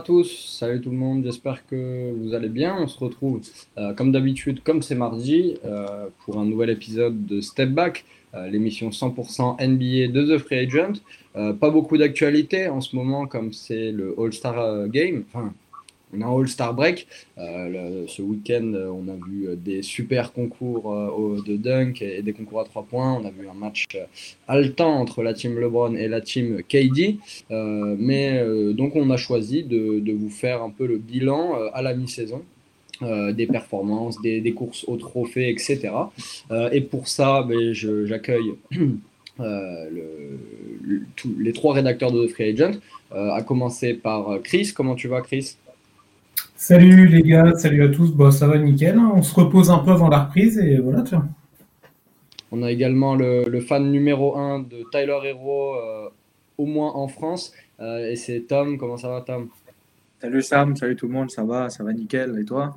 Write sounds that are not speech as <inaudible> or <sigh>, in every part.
tous, salut tout le monde, j'espère que vous allez bien. On se retrouve euh, comme d'habitude, comme c'est mardi, euh, pour un nouvel épisode de Step Back, euh, l'émission 100% NBA de The Free Agent. pas beaucoup d'actualité en ce moment, comme c'est le All-Star Game, un All-Star Break. Euh, ce week-end, euh, on a vu euh, des super concours de dunk et, des concours à trois points. On a vu un match haletant entre la team LeBron et la team KD. mais donc, on a choisi de, vous faire un peu le bilan à la mi-saison. des performances, des, courses au trophée, etc. et pour ça, ben, j'accueille <clears throat> les trois rédacteurs de The Free Agent, à commencer par Chris. Comment tu vas, Chris? Salut les gars, salut à tous. Bon, ça va nickel. Hein. On se repose un peu avant la reprise et voilà, tiens. On a également le, fan numéro 1 de Tyler Hero, euh, au moins en France. Euh, et c'est Tom. Comment ça va, Tom? Salut Sam, salut tout le monde. Ça va, ça va nickel. Et toi?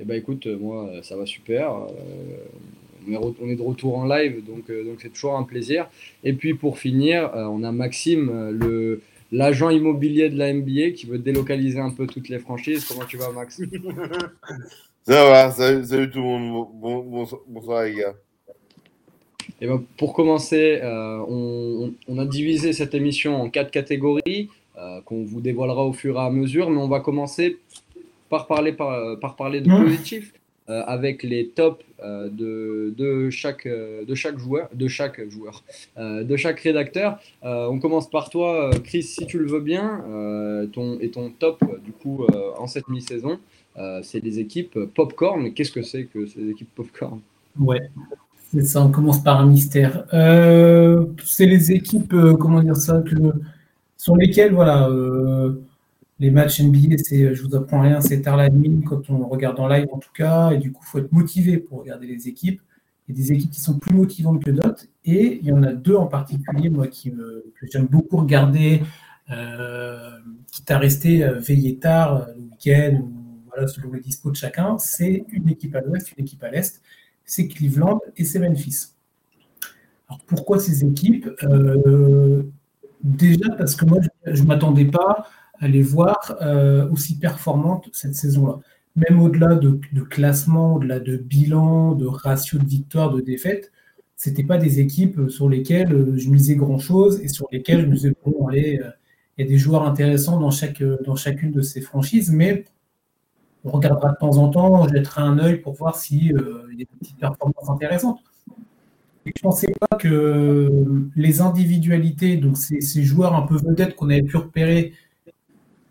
Eh ben écoute, moi, ça va super. Euh, on est de retour en live, donc donc c'est toujours un plaisir. Et puis pour finir, on a Maxime, le l'agent immobilier de la NBA qui veut délocaliser un peu toutes les franchises. Comment tu vas, Max? <laughs> Ça va, salut, tout le monde. bonsoir, les gars. Et ben, pour commencer, euh, on, a divisé cette émission en quatre catégories euh, qu'on vous dévoilera au fur et à mesure, mais on va commencer par parler, par, par parler de mmh. positif. Euh, avec les tops euh, de, de, chaque, euh, de chaque joueur, de chaque joueur, de chaque rédacteur. on commence par toi, Chris, si tu le veux bien, ton, et ton top du coup en cette mi-saison, c'est les équipes popcorn. Qu'est-ce que c'est que ces équipes popcorn? Ouais, c'est ça. On commence par un mystère. c'est les équipes, comment dire ça, que, sur lesquelles voilà les matchs NBA, c'est, je vous apprends rien, c'est tard la nuit quand on regarde en live en tout cas, et du coup, il faut être motivé pour regarder les équipes. Il y a des équipes qui sont plus motivantes que d'autres, et il y en a deux en particulier, moi, qui que j'aime beaucoup regarder, à rester euh, veillé tard euh, le week-end, selon les dispos de chacun. C'est une équipe à l'ouest, une équipe à l'est, c'est Cleveland et c'est Memphis. Alors pourquoi ces équipes? Euh, Déjà parce que moi, je ne m'attendais pas les voir euh, aussi performantes cette saison-là. Même au-delà de, classement, au-delà de bilan, de ratio de victoire, de défaite, ce n'étaient pas des équipes sur lesquelles euh, je misais grand-chose et sur lesquelles je me disais, bon, allez, euh, il y a des joueurs intéressants dans, chaque, dans chacune de ces franchises, mais on regardera de temps en temps, on jettera un œil pour voir s'il y a des petites performances intéressantes. je ne pensais pas que les individualités, donc ces, ces joueurs un peu vedettes qu'on avait pu repérer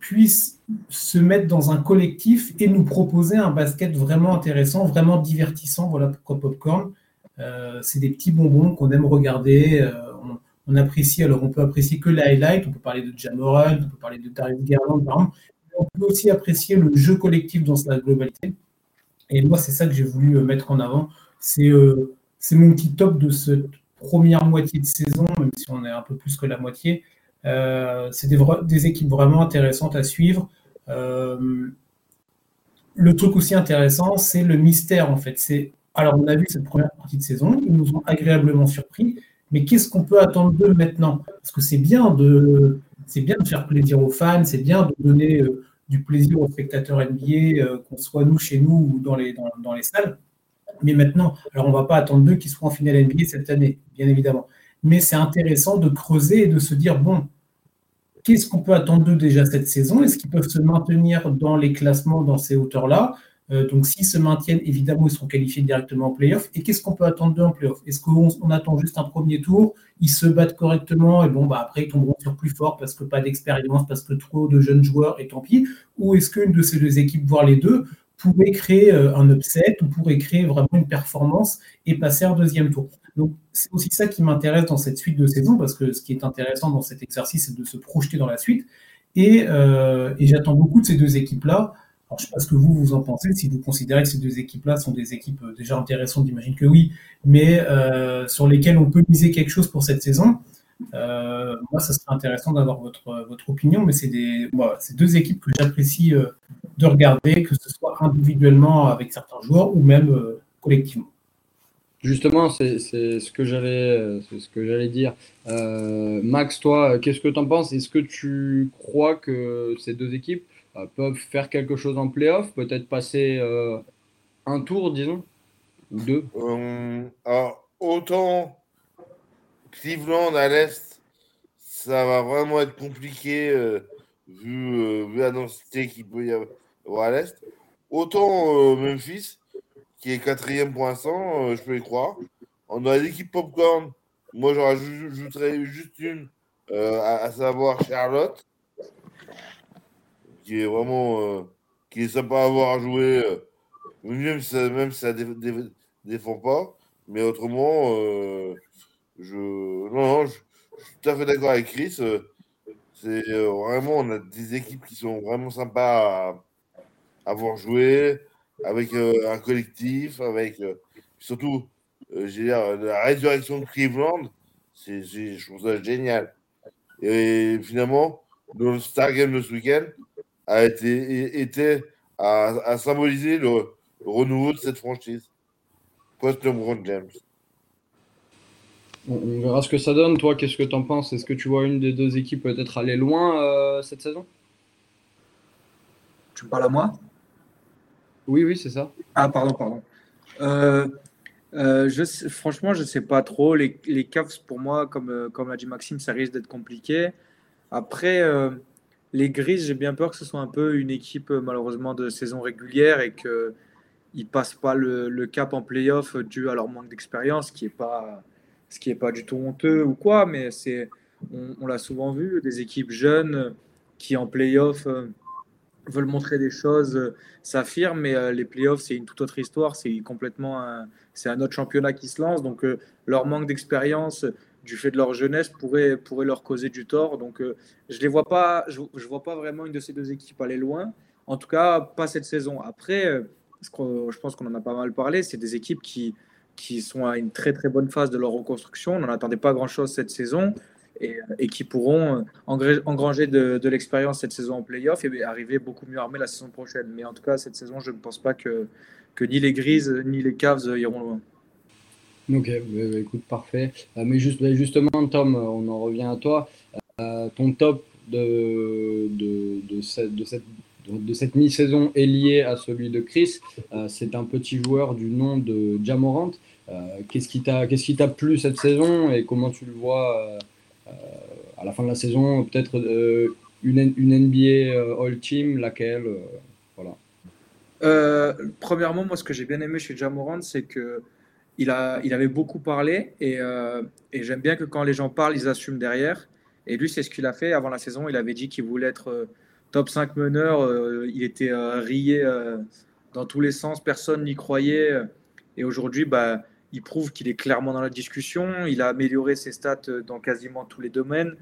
puisse se mettre dans un collectif et nous proposer un basket vraiment intéressant, vraiment divertissant. Voilà pourquoi Popcorn. Euh, c'est des petits bonbons qu'on aime regarder. Euh, on, apprécie, alors on peut apprécier que les highlights, on peut parler de Jamoran, on peut parler de Darius Garland, par exemple. On peut aussi apprécier le jeu collectif dans sa globalité. Et moi, c'est ça que j'ai voulu euh, mettre en avant. C'est mon petit top de cette première moitié de saison, même si on est un peu plus que la moitié. Euh, c'est des, équipes vraiment intéressantes à suivre. Euh, le truc aussi intéressant, c'est le mystère en fait. Alors on a vu cette première partie de saison, ils nous ont agréablement surpris, mais qu'est-ce qu'on peut attendre d'eux maintenant? Parce que c'est bien de c'est bien de faire plaisir aux fans, c'est bien de donner euh, du plaisir aux spectateurs NBA, qu'on soit nous chez nous ou dans les, dans, les salles. Mais maintenant, alors on ne va pas attendre d'eux qu'ils soient en finale NBA cette année, bien évidemment mais c'est intéressant de creuser et de se dire, bon, qu'est-ce qu'on peut attendre d'eux déjà cette saison? Est-ce qu'ils peuvent se maintenir dans les classements dans ces hauteurs-là? Euh, Donc, s'ils se maintiennent, évidemment, ils seront qualifiés directement en playoff. Et qu'est-ce qu'on peut attendre d'eux en playoff? Est-ce qu'on attend juste un premier tour Ils se battent correctement et bon, bah, après, ils tomberont sur plus fort parce que pas d'expérience, parce que trop de jeunes joueurs et tant pis? Ou est-ce qu'une de ces deux équipes, voire les deux, pourrait créer euh, un upset ou pourrait créer vraiment une performance et passer en deuxième tour donc, c'est aussi ça qui m'intéresse dans cette suite de saison, parce que ce qui est intéressant dans cet exercice, c'est de se projeter dans la suite. Et, euh, j'attends beaucoup de ces deux équipes-là. Je ne sais pas ce que vous, vous en pensez, si vous considérez que ces deux équipes-là sont des équipes euh, déjà intéressantes, j'imagine que oui, mais sur lesquelles on peut miser quelque chose pour cette saison. moi, ça serait intéressant d'avoir votre, votre opinion, mais c'est des, c'est deux équipes que j'apprécie de regarder, que ce soit individuellement avec certains joueurs ou même collectivement. Justement, c'est ce que j'allais ce que j'allais dire. Euh, Max, toi, qu'est-ce que tu en penses? Est-ce que tu crois que ces deux équipes euh, peuvent faire quelque chose en playoff? Peut-être passer euh, un tour, disons? Ou deux? Alors, Autant Cleveland à l'Est, ça va vraiment être compliqué vu, vu, la densité qu'il peut y avoir à l'Est. Autant Memphis, qui est quatrième pour l'instant, euh, je peux y croire. On a l'équipe Popcorn. Moi, j'en rajouterais juste une, euh, à, savoir Charlotte, qui est vraiment euh, qui est sympa à avoir à jouer, même si ça, même ça défend pas. Mais autrement, je, non, je, suis tout à fait d'accord avec Chris. c'est vraiment, on a des équipes qui sont vraiment sympas avoir joué avec euh, un collectif, avec euh, surtout euh, la résurrection de Cleveland, c'est, je trouve ça génial. Et finalement, le Star Game de ce week-end a été, été à, symboliser le, renouveau de cette franchise. Post LeBron James? On, verra ce que ça donne. Toi, qu'est-ce que tu en penses? Est-ce que tu vois une des deux équipes peut-être aller loin cette saison? Tu parles à moi? Oui, oui, c'est ça. Ah, pardon, pardon. Euh, euh, franchement, je ne sais pas trop. Les, les pour moi, comme, euh, comme l'a dit Maxime, ça risque d'être compliqué. Après, les Grises, j'ai bien peur que ce soit un peu une équipe, malheureusement, de saison régulière et qu'ils ne passent pas le, cap en playoff dû à leur manque d'expérience, ce qui n'est pas, ce qui est pas du tout honteux ou quoi, mais on l'a souvent vu, des équipes jeunes qui en playoff veulent montrer des choses, euh, s'affirment, mais euh, les playoffs, c'est une toute autre histoire. C'est complètement un, c'est un autre championnat qui se lance. Donc, euh, leur manque d'expérience du fait de leur jeunesse pourrait, pourrait leur causer du tort. Donc, je ne vois pas, je, vois pas vraiment une de ces deux équipes aller loin. En tout cas, pas cette saison. Après, je pense qu'on en a pas mal parlé, c'est des équipes qui, qui sont à une très très bonne phase de leur reconstruction. On n'en attendait pas grand-chose cette saison et, qui pourront euh, engranger de, l'expérience cette saison en playoff et arriver beaucoup mieux armés la saison prochaine. Mais en tout cas, cette saison, je ne pense pas que, ni les Grises ni les Cavs iront loin. Ok, bah, bah, écoute, parfait. Euh, mais bah, justement, Tom, on en revient à toi. Euh, ton top de cette mi-saison est lié à celui de Chris. c'est un petit joueur du nom de Jamorant. qu'est-ce qui t'a qu'est-ce qui t'a plu cette saison et comment tu le vois à la fin de la saison, peut-être euh, une, NBA euh, All Team, laquelle euh, voilà. premièrement, moi, ce que j'ai bien aimé chez Jamorant, c'est que il, a, il avait beaucoup parlé et, et j'aime bien que quand les gens parlent, ils assument derrière. Et lui, c'est ce qu'il a fait avant la saison. Il avait dit qu'il voulait être top 5 meneur. il était rié dans tous les sens. Personne n'y croyait. Et aujourd'hui, bah, il prouve qu'il est clairement dans la discussion. Il a amélioré ses stats euh, dans quasiment tous les domaines.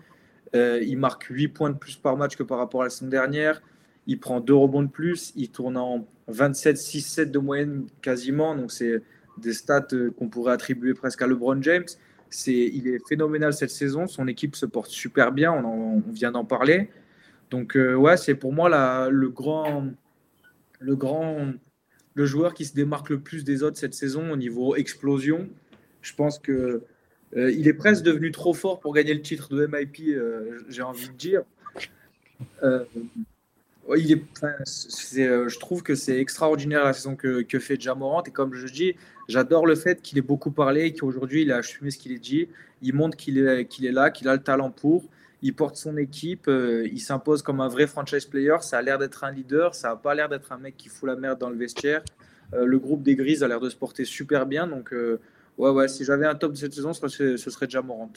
Euh, il marque 8 points de plus par match que par rapport à la saison dernière. Il prend 2 rebonds de plus. Il tourne en 27, 6, 7 de moyenne quasiment. Donc, c'est des stats euh, qu'on pourrait attribuer presque à LeBron James. Il est phénoménal cette saison. Son équipe se porte super bien. On, vient d'en parler. Donc, ouais, c'est pour moi le grand. Le grand le joueur qui se démarque le plus des autres cette saison au niveau explosion. Je pense que euh, il est presque devenu trop fort pour gagner le titre de MIP, euh, j'ai envie de dire. Euh, il est, je trouve que c'est extraordinaire la saison que, fait Jamorant. Et comme je dis, j'adore le fait qu'il ait beaucoup parlé, qu'aujourd'hui il a assumé ce qu'il a dit. Il montre qu'il est, qu'il est là, qu'il a le talent pour. Il porte son équipe, il s'impose comme un vrai franchise player. Ça a l'air d'être un leader, ça n'a pas l'air d'être un mec qui fout la merde dans le vestiaire. Euh, le groupe des Grises a l'air de se porter super bien. Donc, euh, ouais, ouais, si j'avais un top de cette saison, ce serait, ce Morant.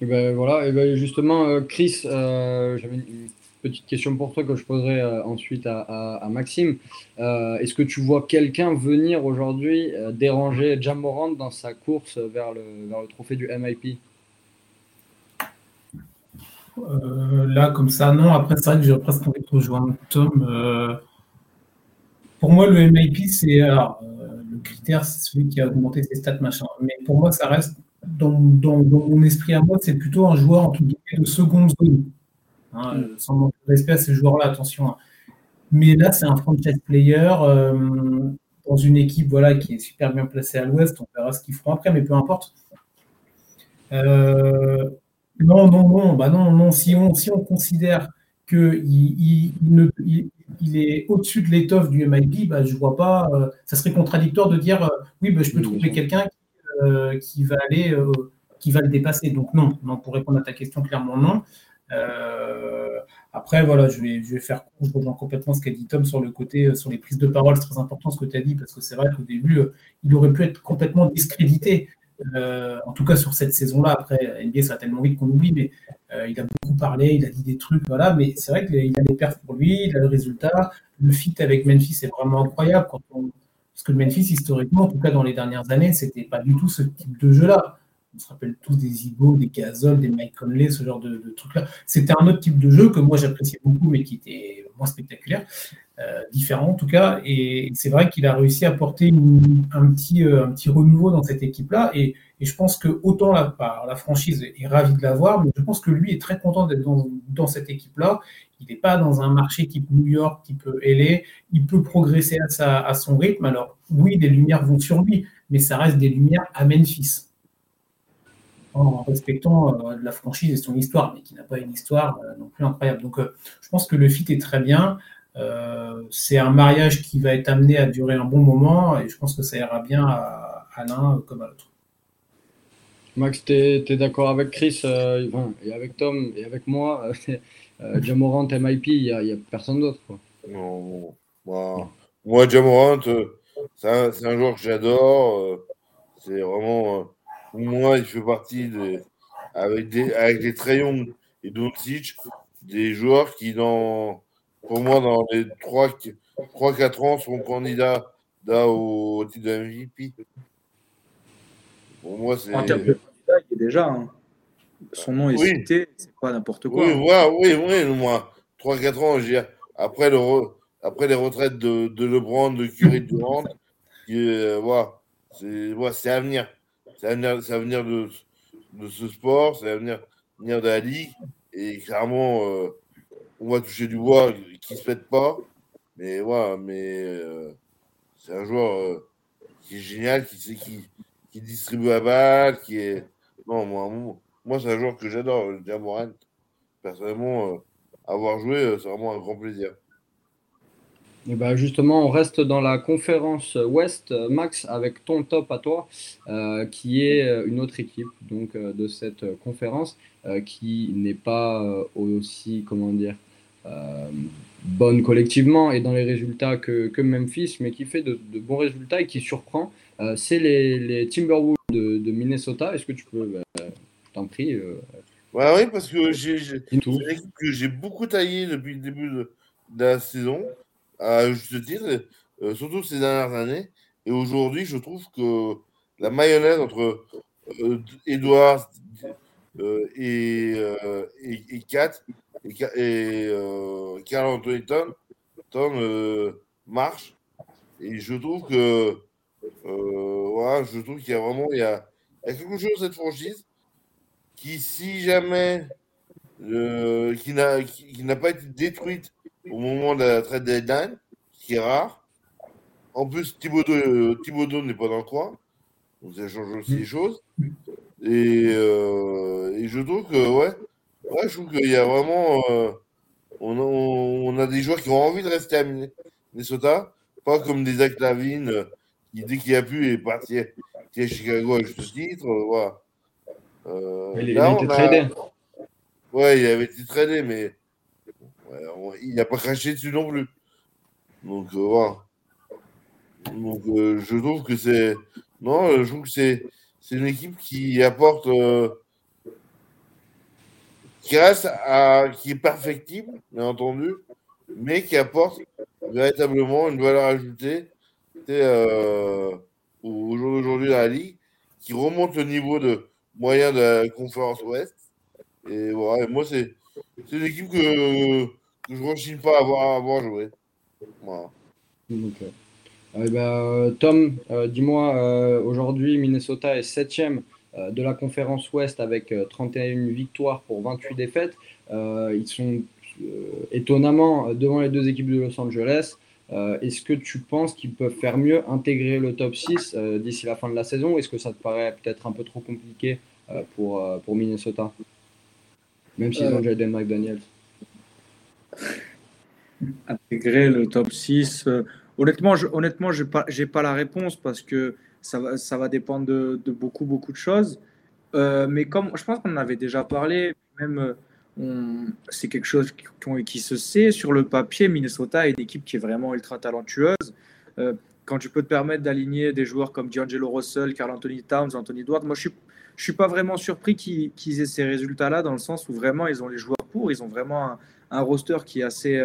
Et ben voilà, et ben justement, euh, Chris, j'avais une petite question pour toi que je poserai ensuite à, Maxime. Est-ce que tu vois quelqu'un venir aujourd'hui déranger Jamorant dans sa course vers le trophée du MIP Là, comme ça, non. Après, c'est vrai que j'ai presque envie de rejoindre Tom. Pour moi, le MIP, c'est euh, le critère, c'est celui qui a augmenté ses stats, machin. Mais pour moi, ça reste dans, mon esprit à moi, c'est plutôt un joueur en de seconde zone. Hein, mm. sans manquer de respect à ces joueurs-là, attention. Hein. Mais là, c'est un franchise player. Euh, dans une équipe voilà, qui est super bien placée à l'ouest. On verra ce qu'ils feront après, mais peu importe. Euh, non, non, non, bah non, non. Si on, si on considère qu'il il, il, il, est au-dessus de l'étoffe du MIP, bah, je vois pas. Euh, ça serait contradictoire de dire euh, oui, bah, je peux trouver quelqu'un qui, qui, va aller, qui va le dépasser. Donc non, non, pour répondre à ta question, clairement non. après, voilà, je vais, je vais faire je rejoins complètement ce qu'a dit Tom sur le côté, sur les prises de parole. C'est très important ce que tu as dit parce que c'est vrai qu'au début, il aurait pu être complètement discrédité. Euh, en tout cas sur cette saison-là. Après, NBA, ça va tellement vite qu'on oublie, mais euh, il a beaucoup parlé, il a dit des trucs, voilà. Mais c'est vrai qu'il a des perfs pour lui, il a le résultat. Le fit avec Memphis est vraiment incroyable. Parce que Memphis, historiquement, en tout cas dans les dernières années, c'était pas du tout ce type de jeu-là. On se rappelle tous des Ibo, des Gasol, des Mike Conley, ce genre de, de trucs-là. C'était un autre type de jeu que moi j'appréciais beaucoup, mais qui était moins spectaculaire. Euh, différent en tout cas. Et c'est vrai qu'il a réussi à apporter un, petit, euh, un petit renouveau dans cette équipe-là. Et, et, je pense que autant la, la franchise est ravie de l'avoir, mais je pense que lui est très content d'être dans, dans, cette équipe-là. Il n'est pas dans un marché type New York, type LA. Il peut progresser à, sa, à son rythme. Alors oui, des lumières vont sur lui, mais ça reste des lumières à Memphis en respectant euh, la franchise et son histoire, mais qui n'a pas une histoire non plus incroyable. Donc, je pense que le fit est très bien. Euh, c'est un mariage qui va être amené à durer un bon moment et je pense que ça ira bien à, l'un comme à l'autre. Max, tu es, d'accord avec Chris euh, et avec Tom et avec moi <laughs> euh, Jamorant, MIP, il n'y a, personne d'autre. Non, moi, moi Jamorant, c'est un, un, joueur que j'adore. c'est vraiment, pour moi, il fait partie de, avec, des, avec les Trayon et Doncic, des joueurs qui, dans pour moi, dans les 3-4 ans, seront candidats au titre de MVP. Pour moi, c'est. En termes de candidat, il est déjà. Hein. Son nom est cité, c'est pas n'importe quoi. Oui, oui, oui, moi. 3-4 ans, je après, le après les retraites de, de LeBron, de Curry, de Durant, euh, voilà, c'est à venir. C'est à venir, de, de, ce sport, c'est à venir, venir de la ligue. Et clairement, euh, on va toucher du bois qui se pète pas. Mais voilà, mais euh, c'est un joueur euh, qui est génial, qui qui, qui distribue la balle, qui est. Non, moi, moi, c'est un joueur que j'adore, Jamorant. Personnellement, euh, avoir joué, c'est vraiment un grand plaisir. Et ben justement, on reste dans la conférence Ouest, Max, avec ton top à toi, qui est une autre équipe donc de cette conférence, qui n'est pas aussi, comment dire, bonne collectivement et dans les résultats que, que Memphis, mais qui fait de, bons résultats et qui surprend, euh, c'est les, les, Timberwolves de, de Minnesota. Est-ce que tu peux, bah, t'en prie euh, ouais, Oui, parce que j'ai, que j'ai beaucoup taillé depuis le début de, la saison, à juste titre, euh, surtout ces dernières années. Et aujourd'hui, je trouve que la mayonnaise entre Edwards et, et, et Kat et, et Carl Anthony euh, marche. Et je trouve que euh, voilà, je trouve qu'il y a vraiment il y a, quelque chose dans cette franchise qui, si jamais euh, qui n'a qui, pas été détruite au moment de la trade deadline, ce qui est rare. En plus, Thibaudot, Thibaudot n'est pas dans le coin, donc ça change aussi les choses. Et, euh, et je trouve que ouais, ouais je trouve qu'il y a vraiment euh, on a, des joueurs qui ont envie de rester à Minnesota, pas comme des Zach Lavine euh, qui, dès qu'il a pu, est parti à Chicago à juste titre. Euh, voilà. Euh, il, a été tradé. Ouais, il avait été tradé, mais il n'a pas craché dessus non plus. Donc, voilà. Donc, je trouve que c'est. Non, je trouve que c'est une équipe qui apporte qui reste à, qui est perfectible, bien entendu, mais qui apporte véritablement une valeur ajoutée euh, au jour d'aujourd'hui dans la Ligue, qui remonte le niveau de moyen de la conférence Ouest. Et voilà, moi, c'est une équipe que, je ne rechigne pas à avoir, à avoir joué. Eh ben, Tom, euh, dis-moi, euh, aujourd'hui, Minnesota est septième euh, de la conférence Ouest avec 31 euh, victoires pour 28 défaites. Euh, ils sont étonnamment devant les deux équipes de Los Angeles. Est-ce que tu penses qu'ils peuvent faire mieux, intégrer le top 6 d'ici la fin de la saison? Est-ce que ça te paraît peut-être un peu trop compliqué pour, pour Minnesota? Même s'ils ont Jaden McDaniels Intégrer le top 6. honnêtement, je, honnêtement, n'ai pas, pas la réponse parce que ça va, ça va dépendre de, beaucoup, beaucoup de choses. Euh, mais comme je pense qu'on en avait déjà parlé, même euh, c'est quelque chose qui, qui, se sait sur le papier. Minnesota est une équipe qui est vraiment ultra talentueuse. Euh, quand tu peux te permettre d'aligner des joueurs comme D'Angelo Russell, Carl Anthony Towns, Anthony Edwards, moi je suis je suis pas vraiment surpris qu'ils aient ces résultats-là dans le sens où vraiment ils ont les joueurs pour, ils ont vraiment un, un roster qui est assez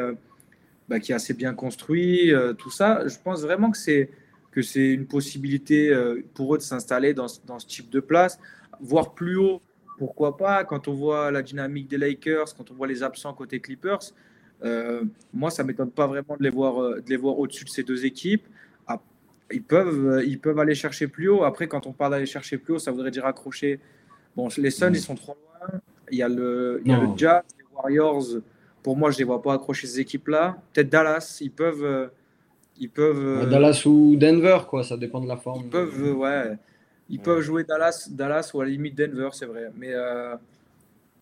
bah, qui est assez bien construit, tout ça. Je pense vraiment que c'est que c'est une possibilité pour eux de s'installer dans, dans, ce type de place voir plus haut, pourquoi pas Quand on voit la dynamique des Lakers, quand on voit les absents côté Clippers, euh, moi, ça ne m'étonne pas vraiment de les voir, euh, de les voir au-dessus de ces deux équipes. Ah, ils, peuvent, euh, ils peuvent aller chercher plus haut. Après, quand on parle d'aller chercher plus haut, ça voudrait dire accrocher. Bon, les Suns, ils sont trop loin. Il y a le, il y a le Jazz, les Warriors. Pour moi, je ne les vois pas accrocher ces équipes-là. Peut-être Dallas, ils peuvent. Ils peuvent Dallas ou Denver, quoi, ça dépend de la forme. Ils peuvent, ouais. Ils peuvent jouer Dallas, Dallas ou à la limite Denver, c'est vrai. Mais, euh,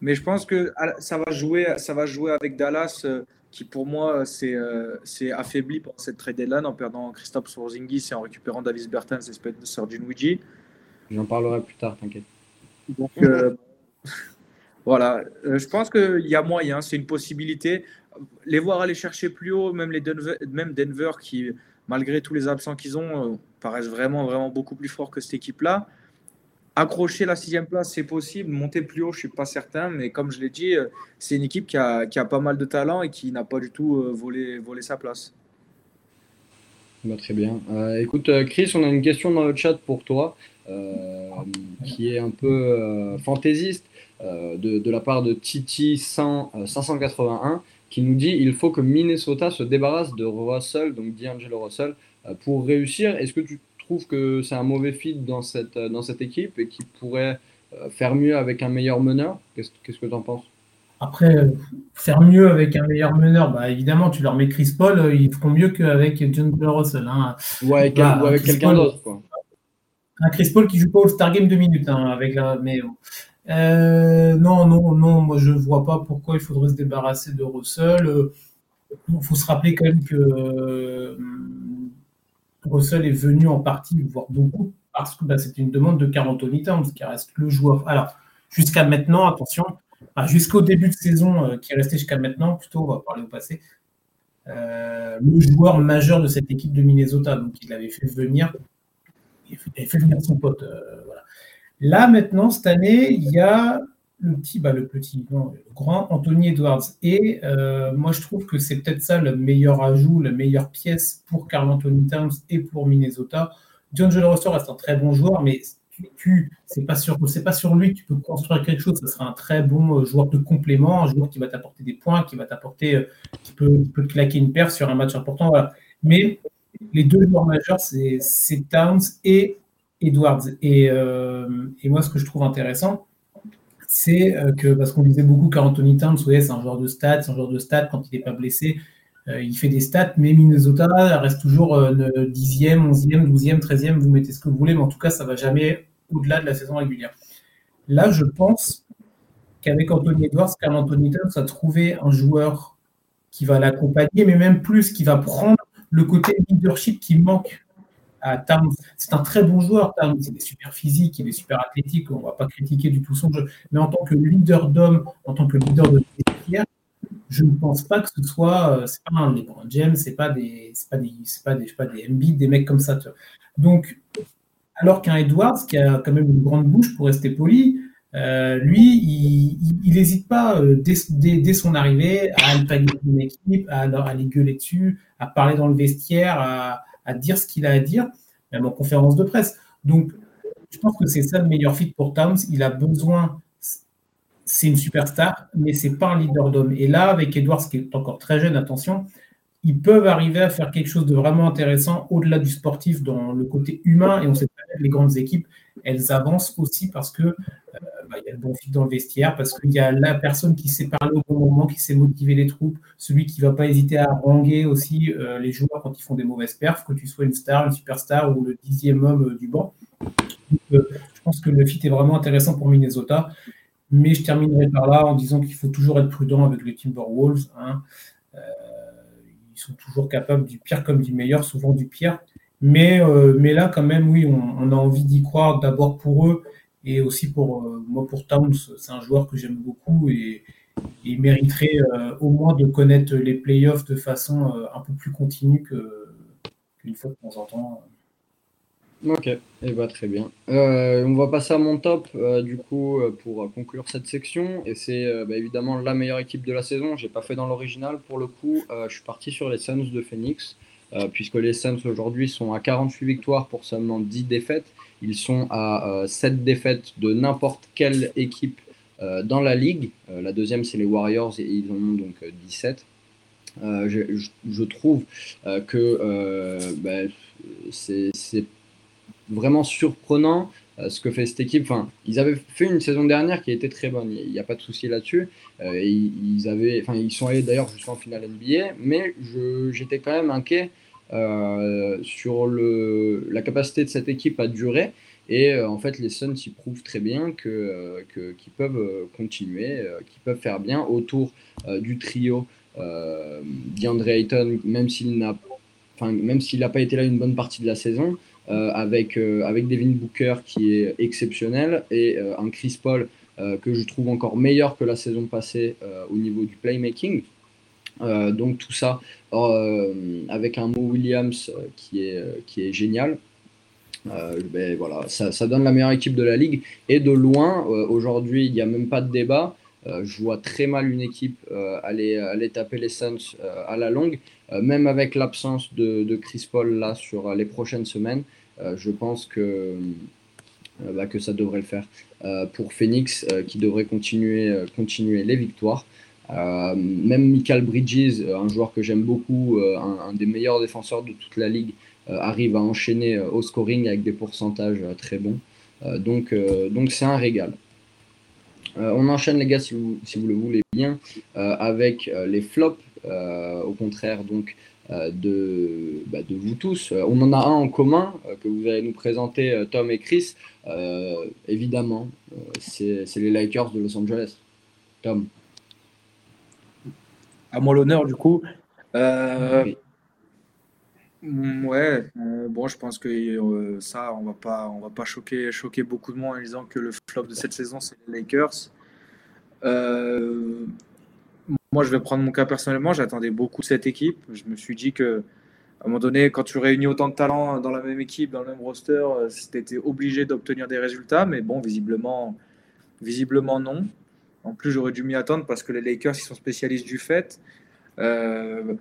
mais je pense que ça va jouer, ça va jouer avec Dallas, euh, qui pour moi c'est euh, affaibli par cette trade deadline en perdant Christophe Sorzingis et en récupérant Davis Bertens et Spencer Dinwiddie. J'en parlerai plus tard, t'inquiète. Donc <laughs> voilà, je pense qu'il y a moyen, c'est une possibilité. Les voir aller chercher plus haut, même les Denver, même Denver qui malgré tous les absents qu'ils ont, euh, paraissent vraiment, vraiment beaucoup plus forts que cette équipe-là. Accrocher la sixième place, c'est possible. Monter plus haut, je ne suis pas certain. Mais comme je l'ai dit, euh, c'est une équipe qui a, qui a, pas mal de talent et qui n'a pas du tout euh, volé, volé sa place. Bah, très bien. écoute, Chris, on a une question dans le chat pour toi qui est un peu fantaisiste de, de, la part de Titi 581 qui nous dit il faut que Minnesota se débarrasse de Russell, donc D'Angelo Russell, euh, pour réussir. Est-ce que tu trouves que c'est un mauvais fit dans cette, euh, dans cette équipe et qu'il pourrait euh, faire mieux avec un meilleur meneur? Qu'est-ce que tu en penses? Après, faire mieux avec un meilleur meneur, bah, évidemment, tu leur mets Chris Paul, ils feront mieux qu'avec D'Angelo Russell. Hein. Ouais, bah, ou avec quelqu'un d'autre. Un Chris Paul qui joue pas au Star Game deux minutes, hein, avec la, mais euh, non, non, non, moi je ne vois pas pourquoi il faudrait se débarrasser de Russell. Il euh, faut se rappeler quand même que euh, Russell est venu en partie, voire beaucoup, parce que bah, c'était une demande de 40 Tony Towns, qui reste le joueur. Alors, jusqu'à maintenant, attention, jusqu'au début de saison, qui est resté jusqu'à maintenant, plutôt, on va parler au passé, le joueur majeur de cette équipe de Minnesota. Donc, il avait fait venir, il avait fait venir son pote. Là, maintenant, cette année, il y a le petit, bah, le petit, non, le grand Anthony Edwards. Et euh, moi, je trouve que c'est peut-être ça le meilleur ajout, la meilleure pièce pour Carl Anthony Towns et pour Minnesota. John Russell reste un très bon joueur, mais tu, c'est pas sur, pas sur lui que tu peux construire quelque chose. Ce sera un très bon euh, joueur de complément, un joueur qui va t'apporter des points, qui va t'apporter, euh, qui peut, te claquer une paire sur un match important. Mais les deux joueurs majeurs, c'est Towns et Edwards. Euh, et, moi, ce que je trouve intéressant, c'est euh, que, parce qu'on disait beaucoup qu'Anthony Towns, c'est un joueur de stats, c'est un joueur de stats quand il n'est pas blessé. Euh, il fait des stats, mais Minnesota reste toujours 10e, 11e, 12e, 13e, vous mettez ce que vous voulez, mais en tout cas, ça ne va jamais au-delà de la saison régulière. Là, je pense qu'avec Anthony Edwards, Carl Anthony Towns a trouvé un joueur qui va l'accompagner, mais même plus, qui va prendre le côté leadership qui manque c'est un très bon joueur, Il est super physique, il est super athlétique, on ne va pas critiquer du tout son jeu. Mais en tant que leader d'homme, en tant que leader de vestiaire, je ne pense pas que ce soit. Euh, c'est pas un LeBron c'est pas des, c'est pas des, c'est pas des, pas des MB, des mecs comme ça. Donc, alors qu'un Edwards qui a quand même une grande bouche pour rester poli, euh, lui, il n'hésite pas euh, dès, son arrivée à alpaguer une équipe, à, à les gueuler dessus, à parler dans le vestiaire, à, à dire ce qu'il a à dire, même en conférence de presse. Donc, je pense que c'est ça le meilleur fit pour Towns. Il a besoin, c'est une superstar, mais c'est pas un leader d'homme. Et là, avec Edwards, qui est encore très jeune, attention, ils peuvent arriver à faire quelque chose de vraiment intéressant au-delà du sportif dans le côté humain. Et on sait que les grandes équipes, elles avancent aussi parce que euh, bah, y a le bon fit dans le vestiaire, parce qu'il y a la personne qui sait parler au bon moment, qui sait motiver les troupes, celui qui ne va pas hésiter à ranger aussi euh, les joueurs quand ils font des mauvaises perfs, que tu sois une star, une superstar ou le dixième homme euh, du banc. je pense que le fit est vraiment intéressant pour Minnesota. Mais je terminerai par là en disant qu'il faut toujours être prudent avec les Timberwolves. Hein. Toujours capables du pire comme du meilleur, souvent du pire. Mais, mais là, quand même, oui, on a envie d'y croire d'abord pour eux et aussi pour euh, moi, pour Towns, c'est un joueur que j'aime beaucoup et, il mériterait euh, au moins de connaître les playoffs de façon euh, un peu plus continue qu'une fois de temps en temps. Ok, et eh ben, très bien. on va passer à mon top du coup pour conclure cette section et c'est bah, évidemment la meilleure équipe de la saison. J'ai pas fait dans l'original pour le coup. je suis parti sur les Suns de Phoenix puisque les Suns aujourd'hui sont à 48 victoires pour seulement 10 défaites. Ils sont à 7 euh, défaites de n'importe quelle équipe euh, dans la ligue. Euh, la deuxième, c'est les Warriors et ils en ont donc 17. Je, trouve que ben, c'est vraiment surprenant ce que fait cette équipe. Enfin, ils avaient fait une saison dernière qui été très bonne, il n'y a pas de souci là-dessus. ils, avaient, enfin, ils sont allés d'ailleurs jusqu'en finale NBA, mais j'étais quand même inquiet euh, sur le, la capacité de cette équipe à durer. Et euh, en fait, les Suns y prouvent très bien que, euh, qu'ils peuvent continuer, qu'ils peuvent faire bien autour du trio DeAndre Ayton, même s'il n'a même s'il n'a pas été là une bonne partie de la saison, avec, avec Devin Booker qui est exceptionnel et un Chris Paul que je trouve encore meilleur que la saison passée au niveau du playmaking. Euh, donc tout ça euh, avec un Mo Williams euh, qui est, qui est génial. Ben, voilà, ça, ça, donne la meilleure équipe de la ligue. Et de loin, aujourd'hui, il n'y a même pas de débat. je vois très mal une équipe aller, aller, taper les Suns à la longue. Même avec l'absence de, Chris Paul là sur les prochaines semaines, je pense que, bah, que ça devrait le faire pour Phoenix qui devrait continuer, continuer les victoires. Euh, même Michael Bridges, euh, un joueur que j'aime beaucoup, euh, un, des meilleurs défenseurs de toute la ligue, arrive à enchaîner au scoring avec des pourcentages très bons. donc, donc c'est un régal. on enchaîne les gars si vous, si vous le voulez bien avec les flops, au contraire donc de, bah, de vous tous. on en a un en commun que vous allez nous présenter, Tom et Chris. évidemment, c'est les Lakers de Los Angeles. Tom à moi l'honneur du coup. Euh, ouais, euh, bon, je pense que euh, ça, on va pas, on va pas choquer, choquer beaucoup de monde en disant que le flop de cette saison, c'est les Lakers. Moi, je vais prendre mon cas personnellement. J'attendais beaucoup de cette équipe. Je me suis dit que, à un moment donné, quand tu réunis autant de talents dans la même équipe, dans le même roster, c'était obligé d'obtenir des résultats. Mais bon, visiblement, visiblement non. En plus, j'aurais dû m'y attendre parce que les Lakers, ils sont spécialistes du fait. Euh,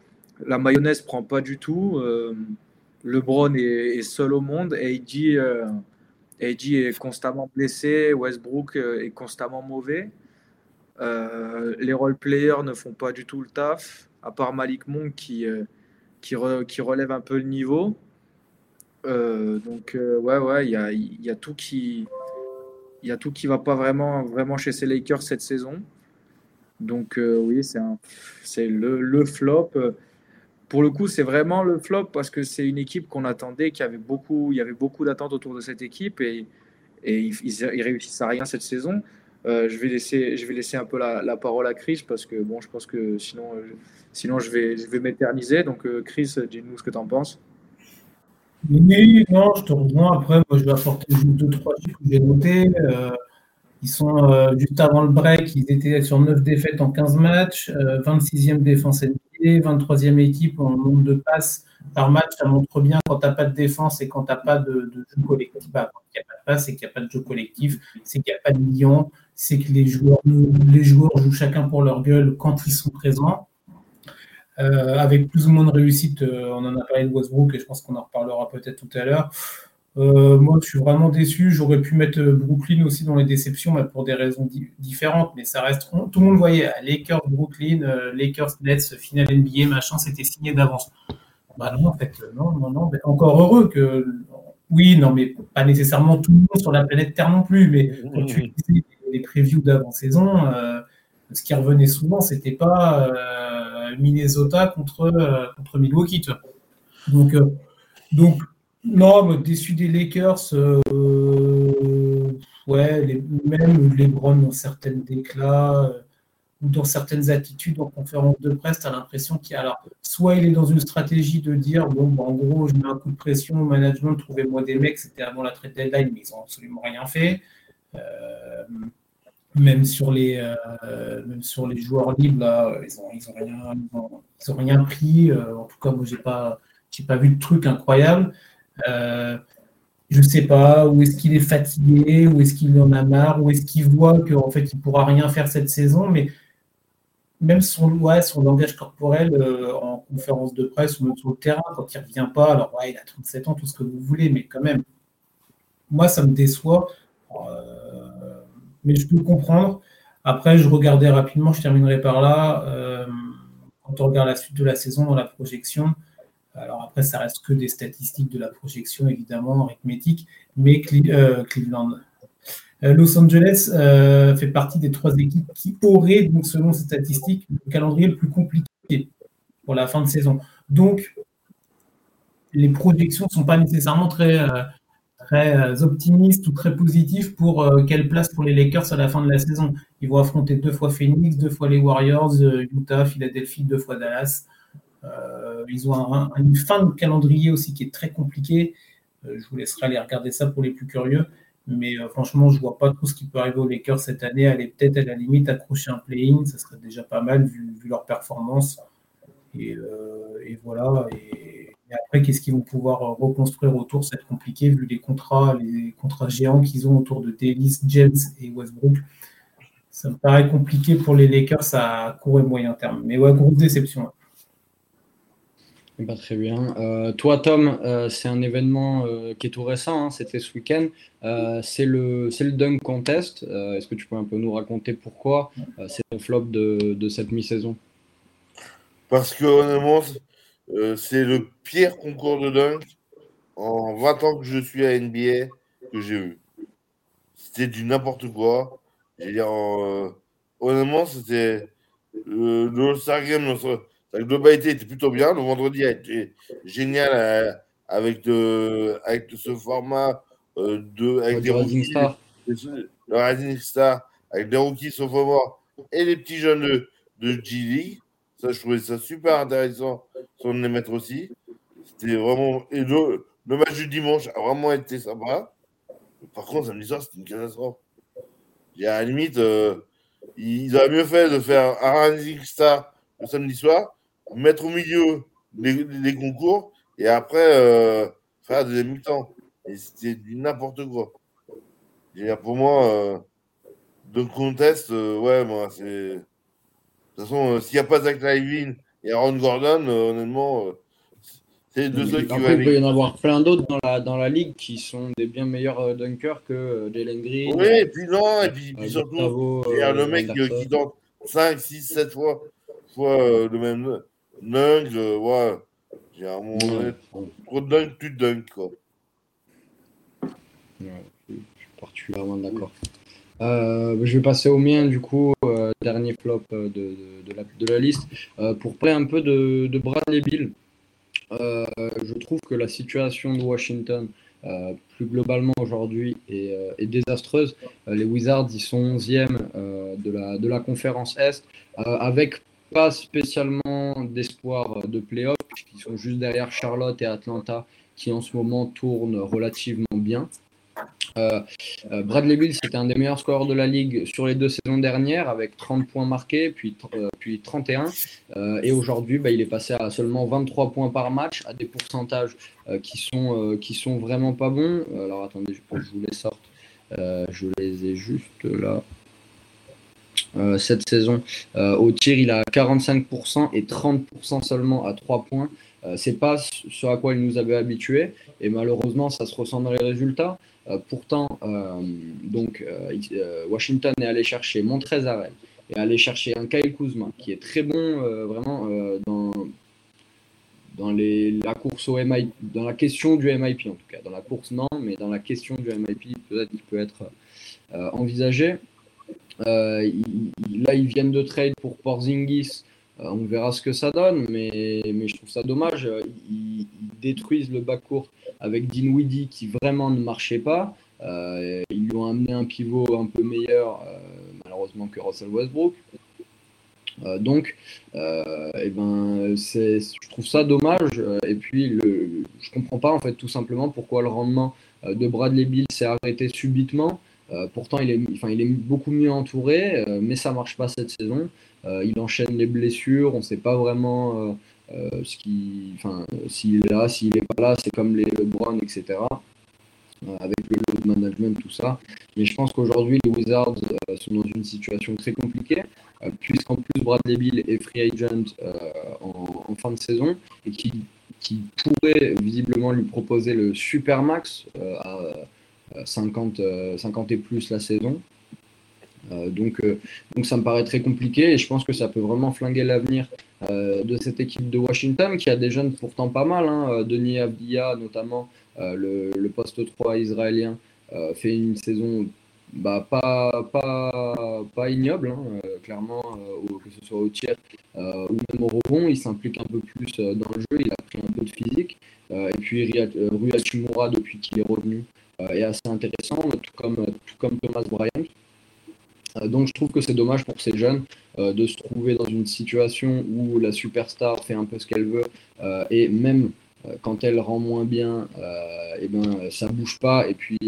la mayonnaise prend pas du tout. Euh, LeBron est, seul au monde. AD, euh, est constamment blessé. Westbrook euh, est constamment mauvais. Les role-players ne font pas du tout le taf, à part Malik Monk qui, qui, relève un peu le niveau. donc, ouais, ouais, il y a, tout qui il y a tout qui va pas vraiment, vraiment chez ces Lakers cette saison. Donc euh, oui, c'est le, le, flop. Pour le coup, c'est vraiment le flop parce que c'est une équipe qu'on attendait, qui avait beaucoup, il y avait beaucoup d'attentes autour de cette équipe et, et ils, ils, réussissent à rien cette saison. Euh, je, vais laisser, je vais laisser un peu la, parole à Chris parce que bon, je pense que sinon, euh, sinon je vais, je vais m'éterniser. Donc Chris, dis-nous ce que tu en penses. Oui, non, je te rejoins. Après, moi, je vais apporter deux, trois chiffres que j'ai notés. Euh, ils sont euh, juste avant le break, ils étaient sur 9 défaites en 15 matchs, 26e euh, défense NBA, 23e équipe en nombre de passes par match. Ça montre bien quand tu n'as pas de défense et quand tu n'as pas de, jeu collectif. Bah, quand il n'y a pas de passe, c'est qu'il n'y a pas de jeu collectif, c'est qu'il n'y a pas de millions, c'est que les joueurs, les joueurs jouent chacun pour leur gueule quand ils sont présents. Euh, avec plus ou moins de réussite. Euh, on en a parlé de Westbrook et je pense qu'on en reparlera peut-être tout à l'heure. Euh, moi, je suis vraiment déçu. J'aurais pu mettre Brooklyn aussi dans les déceptions, mais pour des raisons différentes. Mais ça reste. tout le monde voyait Lakers, Brooklyn, Lakers, Nets, finale NBA, machin, c'était signé d'avance. Bah non, en fait, non, non, non. encore heureux que. Oui, non, mais pas nécessairement tout le monde sur la planète Terre non plus. Mais quand tu lisais <laughs> les previews d'avant-saison, ce qui revenait souvent, c'était pas Minnesota contre, contre Milwaukee. Donc, donc non, déçu des Lakers, euh, ouais, les, même LeBron dans certaines déclats euh, ou dans certaines attitudes en conférence de presse, tu as l'impression qu'il alors soit il est dans une stratégie de dire bon, bah, en gros, je mets un coup de pression au management, trouvez-moi des mecs, c'était avant la trade deadline, mais ils n'ont absolument rien fait. Euh, même sur les même sur les joueurs libres ils n'ont ils ont rien ils ont, rien pris. en tout cas, moi j'ai pas j'ai pas vu de truc incroyable. Euh, je sais pas, où est-ce qu'il est fatigué, où est-ce qu'il en a marre, où est-ce qu'il voit qu'en fait il pourra rien faire cette saison, mais même son, ouais, son langage corporel euh, en conférence de presse ou même sur le terrain, quand il revient pas, alors ouais, il a 37 ans, tout ce que vous voulez, mais quand même, moi ça me déçoit, euh, mais je peux comprendre. Après, je regardais rapidement, je terminerai par là, quand on regarde la suite de la saison dans la projection, alors après, ça reste que des statistiques de la projection, évidemment, arithmétique, mais euh, Cleveland. Euh, Los Angeles euh, fait partie des trois équipes qui auraient, donc selon ces statistiques, le calendrier le plus compliqué pour la fin de saison. Donc, les projections ne sont pas nécessairement très, très optimistes ou très positives pour quelle place pour les Lakers à la fin de la saison. Ils vont affronter deux fois Phoenix, deux fois les Warriors, Utah, Philadelphie, deux fois Dallas. Euh, ils ont une fin de calendrier aussi qui est très compliquée. Euh, je vous laisserai aller regarder ça pour les plus curieux. Mais euh, franchement, je ne vois pas trop ce qui peut arriver aux Lakers cette année. Aller peut-être à la limite accrocher un play-in, ça serait déjà pas mal vu, leur performance. Et, voilà. Après, qu'est-ce qu'ils vont pouvoir reconstruire autour? C'est compliqué vu les contrats, les contrats géants qu'ils ont autour de Davis, James et Westbrook. Ça me paraît compliqué pour les Lakers à court et moyen terme. Mais ouais, grosse déception. Pas très bien. Euh, toi, Tom, euh, c'est un événement euh, qui est tout récent, hein, c'était ce week-end. c'est le, le Dunk Contest. Est-ce que tu peux un peu nous raconter pourquoi c'est le flop de, de cette mi-saison? Parce que honnêtement, c'est le pire concours de dunk en 20 ans que je suis à NBA que j'ai eu. C'était du n'importe quoi. honnêtement, c'était le All-Star Game. La globalité était plutôt bien. Le vendredi a été génial euh, avec, de, avec ce format euh, de, avec des rookies, Star. le Rising Star, avec des rookies sophomores et les petits jeunes de, de G-League. Ça, je trouvais ça super intéressant sans les mettre aussi. C'était vraiment. Et le, le, match du dimanche a vraiment été sympa. Par contre, samedi soir, c'était une catastrophe. à la limite, euh, ils auraient mieux fait de faire un Rising le samedi soir mettre au milieu les, concours et après euh, faire des mi-temps. Et c'était du n'importe quoi. Et pour moi, euh, de contest, euh, ouais, moi, c'est. De toute façon, s'il n'y a pas Zach Livin et Aaron Gordon, honnêtement, c'est deux seuls qui vont Il peut y en avoir plein d'autres dans la, dans la ligue qui sont des bien meilleurs dunkers que Jalen Green. Oui, et puis non, et puis, surtout, il y a le mec qui tente 5, 6, 7 fois, fois le même Dunk, ouais. J'ai un moment trop de dunk, tu dunk, quoi. Ouais, je suis particulièrement d'accord. Euh, je vais passer au mien, du coup, euh, dernier flop euh, de, la, liste. pour parler un peu de, Bradley Bill, je trouve que la situation de Washington, plus globalement aujourd'hui, est, désastreuse. les Wizards, ils sont 11e de, la, de la conférence Est, avec pas spécialement d'espoir de playoff, qui sont juste derrière Charlotte et Atlanta, qui en ce moment tournent relativement bien. Euh, euh, Bradley Bill, c'était un des meilleurs scoreurs de la ligue sur les deux saisons dernières, avec 30 points marqués, puis, euh, puis 31. et aujourd'hui, bah, il est passé à seulement 23 points par match, à des pourcentages qui, sont, qui sont vraiment pas bons. Alors attendez, je, je vous les sorte. je les ai juste là. cette saison. au tir, il a 45% et 30% seulement à 3 points. c'est pas ce à quoi il nous avait habitués et malheureusement, ça se ressent dans les résultats. Pourtant, donc, Washington est allé chercher Montrezarel et aller chercher un Kyle Kuzma qui est très bon vraiment dans la course au MIP, dans la question du MIP en tout cas. Dans la course, non, mais dans la question du MIP, peut-être qu'il peut être euh, envisagé. Euh, là, ils viennent de trade pour Porzingis. Euh, on verra ce que ça donne, mais, je trouve ça dommage. Ils, détruisent le bas court avec Dinwiddie qui vraiment ne marchait pas. ils lui ont amené un pivot un peu meilleur, malheureusement, que Russell Westbrook. Euh, donc, euh, eh ben, je trouve ça dommage. Et puis, le, je comprends pas en fait tout simplement pourquoi le rendement euh, de Bradley Bill s'est arrêté subitement. pourtant, il est, il est beaucoup mieux entouré, mais ça marche pas cette saison. Il enchaîne les blessures, on ne sait pas vraiment ce qui, enfin, s'il est là, s'il n'est pas là. C'est comme les LeBron, etc. avec le load management, tout ça. Mais je pense qu'aujourd'hui, les Wizards sont dans une situation très compliquée. Euh, puisqu'en plus Bradley Bill est free agent euh, en, fin de saison et qui, qui, pourrait visiblement lui proposer le super max euh, à 50, 50 et plus la saison. Donc, donc ça me paraît très compliqué et je pense que ça peut vraiment flinguer l'avenir de cette équipe de Washington qui a des jeunes pourtant pas mal. Hein. Denis Abdia notamment, le, poste 3 israélien, fait une saison bah, pas, pas, pas ignoble, hein, euh, clairement, euh, que ce soit au tiers euh, ou même au rebond. Il s'implique un peu plus dans le jeu, il a pris un peu de physique. et puis Rui depuis qu'il est revenu, est assez intéressant, tout comme, tout comme Thomas Bryant. Donc je trouve que c'est dommage pour ces jeunes de se trouver dans une situation où la superstar fait un peu ce qu'elle veut et même quand elle rend moins bien, et eh ben, ça bouge pas et puis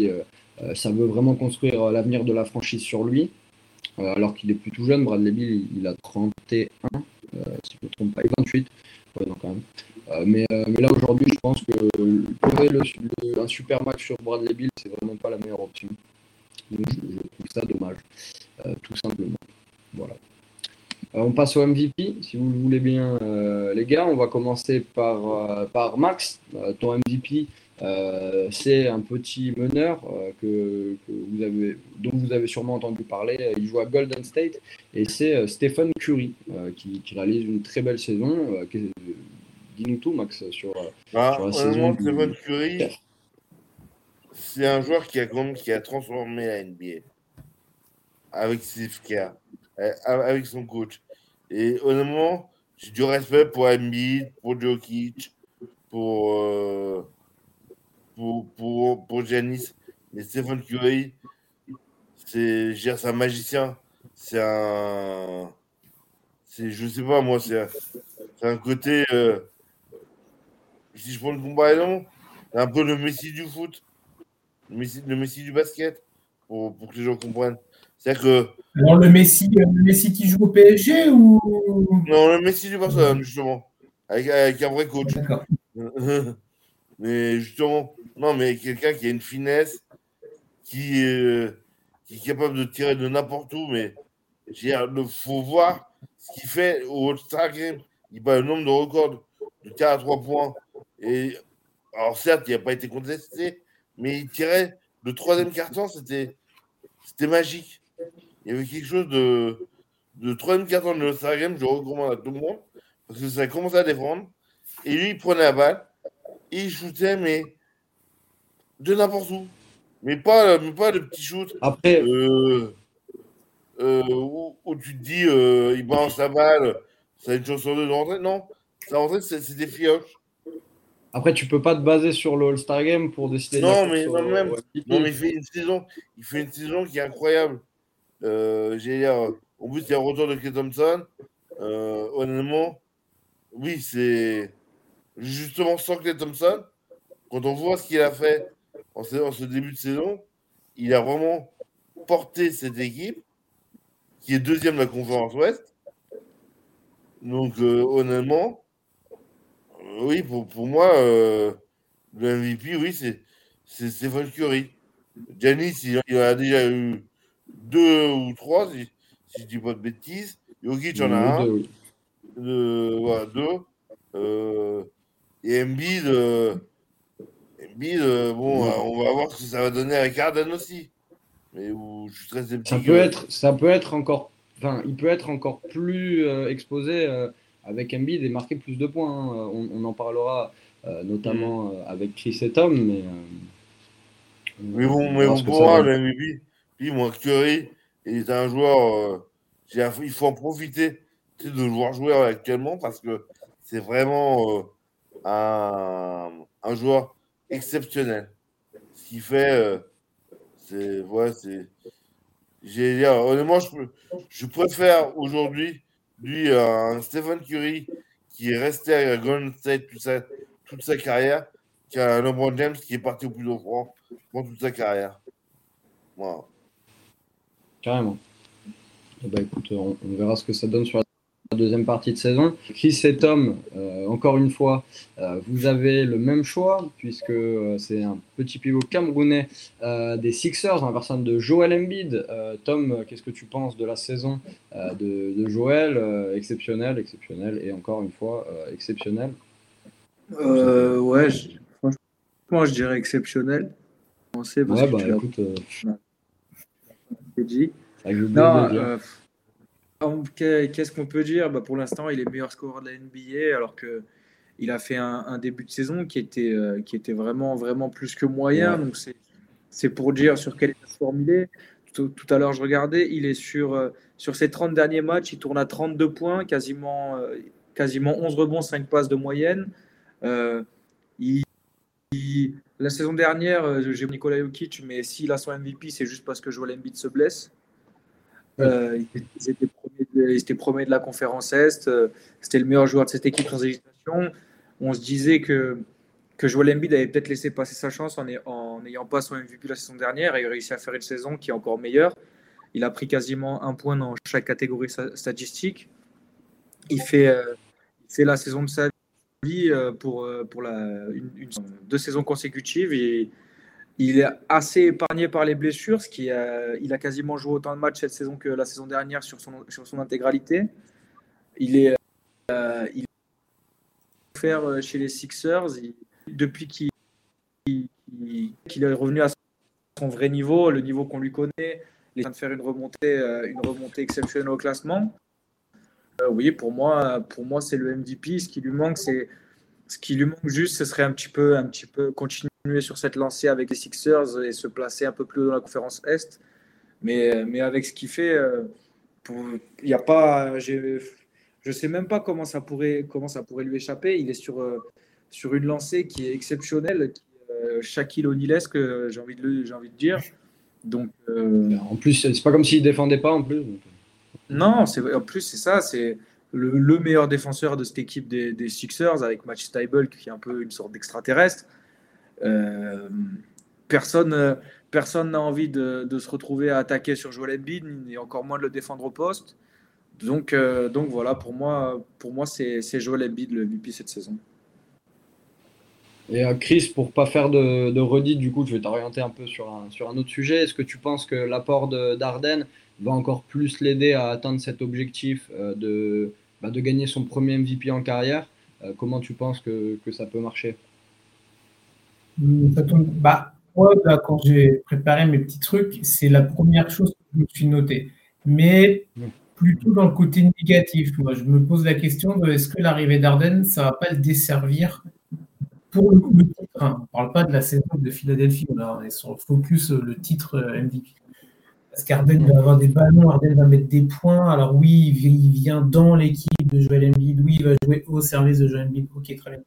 euh, ça veut vraiment construire euh, l'avenir de la franchise sur lui, euh, alors qu'il est plus tout jeune. Bradley Bill, il, a 31, si je ne me trompe pas, et 28. mais, là aujourd'hui, je pense que un super match sur Bradley Bill, c'est vraiment pas la meilleure option. Donc je, trouve ça dommage, tout simplement. Voilà. on passe au MVP, si vous le voulez bien, les gars. On va commencer par, par Max, ton MVP. Euh, c'est un petit meneur euh, que, vous avez, dont vous avez sûrement entendu parler. Il joue à Golden State et c'est euh, Stephen Curry qui, réalise une très belle saison. Dis-nous tout, Max, sur, ah, la saison. Stephen Curry, c'est un joueur qui a, qui a transformé la NBA avec Steve Kerr, avec son coach. Et honnêtement, j'ai du respect pour Embiid, pour Jokic, pour pour, pour, pour Giannis. Mais Stephen Curry, c'est un magicien. C'est un. Je sais pas, moi, c'est un côté. Euh, si je prends le comparaison, c'est un peu le Messi du foot, le Messi, le Messi du basket, pour, pour, que les gens comprennent. C'est-à-dire que. Alors, le Messi, euh, le Messi qui joue au PSG ou. Non, le Messi du Barcelone, justement. Avec, avec un vrai coach. <laughs> Mais justement, non, mais quelqu'un qui a une finesse, qui, euh, qui est capable de tirer de n'importe où, mais il faut voir ce qu'il fait au All-Star Game. Il bat le nombre de records de tir à trois points. Et alors, certes, il n'a pas été contesté, mais il tirait le troisième carton, c'était magique. Il y avait quelque chose de, de troisième carton de l'All-Star Game, je recommande à tout le monde, parce que ça a commencé à défendre. Et lui, il prenait la balle, il shootait, mais de n'importe où. Mais pas, mais pas de petits shoots. Après. Euh, euh, où, tu te dis, euh, il balance la balle, ça a une chance sur deux de rentrer. Non, ça rentrer, c'est des fioches. Après, tu peux pas te baser sur le All-Star Game pour décider. Non, mais, non, même, non, mais il fait une saison, il fait une saison qui est incroyable. J'ai en plus, il y a un retour de Clay Thompson. honnêtement, oui, c'est justement sans Clay Thompson. Quand on voit ce qu'il a fait en ce, début de saison, il a vraiment porté cette équipe, qui est deuxième de la conférence Ouest. Donc, euh, honnêtement, euh, oui, pour, pour moi, euh, le MVP, oui, c'est Stéphane Curry. Giannis, il, a déjà eu deux ou trois, si je dis pas de bêtises. Jokic en a un. Deux, oui. De, voilà, deux. Euh, et Embiid, euh, Embiid bon, Ouais. on va voir ce que ça va donner avec Harden aussi. Mais où je suis très sceptique. Ça peut être, ça peut être encore, enfin, il peut être encore plus exposé avec Embiid et marquer plus de points. hein. On, on en parlera euh, notamment euh, avec Chris et Tom, mais. euh, Mais bon, on mais va voir bon ce que pour ça moi, donne. le MVP, lui, moi, Curry, il est un joueur. euh, il faut en profiter tu sais, de le voir jouer actuellement parce que c'est vraiment euh, un, un joueur exceptionnel. Ce qu'il fait, euh, c'est. Ouais, c'est. J'ai dire, honnêtement, je préfère aujourd'hui lui un Stephen Curry qui est resté à Golden State toute sa, toute sa carrière qu'à un LeBron James qui est parti au plus haut front pour toute sa carrière. Voilà. Carrément. Eh ben, écoute, on, on verra ce que ça donne sur la deuxième partie de saison. Chris et Tom, euh, encore une fois, euh, vous avez le même choix, puisque euh, c'est un petit pivot camerounais euh, des Sixers, en personne de Joel Embiid. Tom, qu'est-ce que tu penses de la saison de, de Joel Exceptionnel, exceptionnel, et encore une fois, exceptionnel? Euh, ouais, je- franchement, je dirais exceptionnel. On sait parce Ouais, que bah tu écoute, dit. Non, euh, qu'est-ce qu'on peut dire? Bah, Pour l'instant, il est meilleur scoreur de la NBA alors que il a fait un, un début de saison qui était, euh, qui était vraiment, vraiment plus que moyen. Ouais. Donc c'est, c'est pour dire sur quelle est. Tout, tout à l'heure, je regardais, il est sur, euh, sur ses 30 derniers matchs, il tourne à 32 points, quasiment, euh, quasiment 11 rebonds, 5 passes de moyenne. Il- il- la saison dernière, j'ai Nicolas Jokic, mais s'il a son MVP, c'est juste parce que Joel Embiid se blesse. Ils ils étaient ils étaient premiers de la conférence Est. euh, C'était le meilleur joueur de cette équipe sans hésitation. On se disait que, que Joel Embiid avait peut-être laissé passer sa chance en n'ay- en n'ayant pas son MVP la saison dernière et il a réussi à faire une saison qui est encore meilleure. Il a pris quasiment un point dans chaque catégorie statistique. Il fait, euh, il fait la saison de sa vie euh, pour, pour la, une, deux saisons consécutives. Il est assez épargné par les blessures, ce qui a, il a quasiment joué autant de matchs cette saison que la saison dernière sur son, intégralité. Il est, euh, il faire euh, chez les Sixers depuis qu'il est revenu à son vrai niveau, le niveau qu'on lui connaît. Il est en de faire une remontée, euh, une remontée exceptionnelle au classement. Euh, oui, pour moi, pour moi, c'est le MVP. Ce qui lui manque, c'est ce qui lui manque juste, ce serait un petit peu, un petit peu continuer sur cette lancée avec les Sixers et se placer un peu plus haut dans la conférence Est. Mais, mais avec ce qu'il fait, euh, il n'y a pas, je sais même pas comment ça pourrait, comment ça pourrait lui échapper. Il est sur, euh, sur une lancée qui est exceptionnelle, qui, euh, Shaquille O'Nealesque, euh, j'ai envie de le- j'ai envie de dire. Donc euh, En plus, c'est pas comme s'il défendait pas en plus. non, c'est en plus c'est ça, c'est le, le meilleur défenseur de cette équipe des, des Sixers avec Match Stable qui est un peu une sorte d'extraterrestre. Euh, personne personne n'a envie de, se retrouver à attaquer sur Joel Embiid et encore moins de le défendre au poste. Donc euh, donc voilà pour moi pour moi c'est c'est Joel Embiid le MVP cette saison. Et euh, Chris, pour pas faire de, redite, du coup, je vais t'orienter un peu sur un, sur un autre sujet. Est-ce que tu penses que l'apport de- va encore plus l'aider à atteindre cet objectif de, bah, de gagner son premier MVP en carrière? Comment tu penses que, ça peut marcher? Ça tombe- Bah, moi, là, quand j'ai préparé mes petits trucs, c'est la première chose que je me suis notée. Mais Mm. plutôt dans le côté négatif. Moi, je me pose la question de est-ce que l'arrivée d'Arden, ça va pas le desservir pour le, le titre hein. On ne parle pas de la saison de Philadelphie, là, on est sur le focus, euh, le titre euh, MVP. Parce qu'Arden va avoir des ballons, Arden va mettre des points. Alors oui, il vient dans l'équipe de Joel Embiid, oui, il va jouer au service de Joel Embiid, ok, très bien.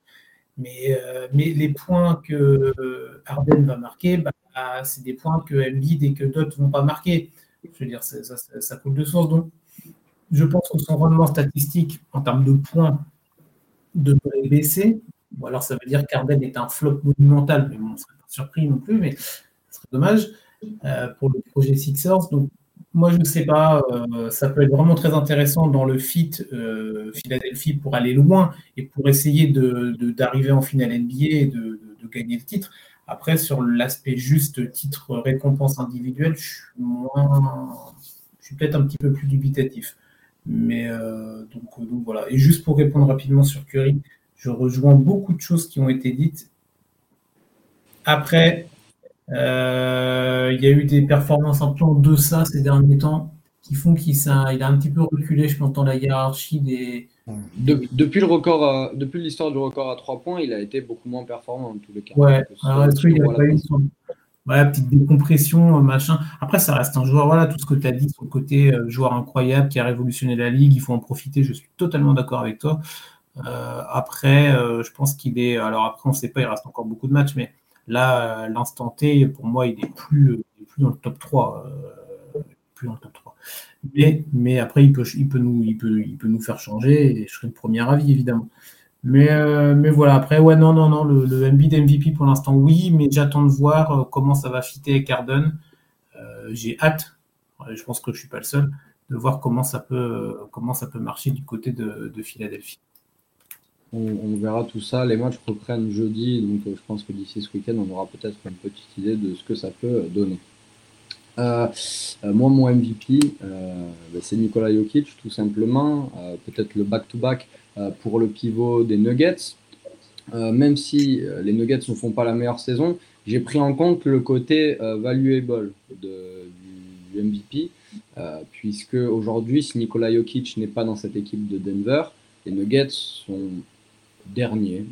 Mais, euh, mais les points que euh, Harden va marquer, bah, c'est des points que Embiid et que d'autres ne vont pas marquer. Je veux dire, ça, ça, coule de source. Donc, je pense que son rendement statistique en termes de points devrait baisser. Ou alors, ça veut dire qu'Arden est un flop monumental, mais on ne serait pas surpris non plus, mais ce serait dommage euh, pour le projet Sixers. Donc, moi, je ne sais pas, euh, ça peut être vraiment très intéressant dans le fit euh, Philadelphie pour aller loin et pour essayer de- de- d'arriver en finale NBA et de, de- gagner le titre. Après, sur l'aspect juste titre récompense individuelle, je suis moins, je suis peut-être un petit peu plus dubitatif. Mais donc, voilà. Et juste pour répondre rapidement sur Curry, je rejoins beaucoup de choses qui ont été dites. Après, il y a eu des performances un peu en deçà ces derniers temps qui font qu'il a un petit peu reculé, je pense, dans la hiérarchie des, depuis le record, depuis l'histoire du record à 3 points, il a été beaucoup moins performant en tous les cas. Ouais, alors est-ce qu'il n'y a pas eu son... petite décompression, machin. Après, ça reste un joueur, voilà, tout ce que tu as dit, son côté euh, joueur incroyable qui a révolutionné la ligue, il faut en profiter, je suis totalement d'accord avec toi. Euh, après, euh, je pense qu'il est. Alors après, on ne sait pas, il reste encore beaucoup de matchs, mais là, l'instant T, pour moi, il est plus, il est plus dans le top 3. plus dans le top 3. Mais, après, il peut, nous, faire changer et je serai le premier avis, évidemment. Mais, euh, mais voilà, après, ouais, non, non, non, le, le MB d'MVP pour l'instant, oui, mais j'attends de voir euh, comment ça va fitter avec Arden. Euh, j'ai hâte, je pense que je ne suis pas le seul, de voir comment ça peut, marcher du côté de Philadelphie. On, verra tout ça. Les matchs reprennent jeudi, donc je pense que d'ici ce week-end, on aura peut-être une petite idée de ce que ça peut donner. Euh, euh, moi, mon MVP, euh, ben, c'est Nikola Jokic, tout simplement. Peut-être le back-to-back pour le pivot des Nuggets. même si les Nuggets ne font pas la meilleure saison, j'ai pris en compte le côté valuable de, du, MVP, puisque aujourd'hui, si Nikola Jokic n'est pas dans cette équipe de Denver, les Nuggets sont derniers,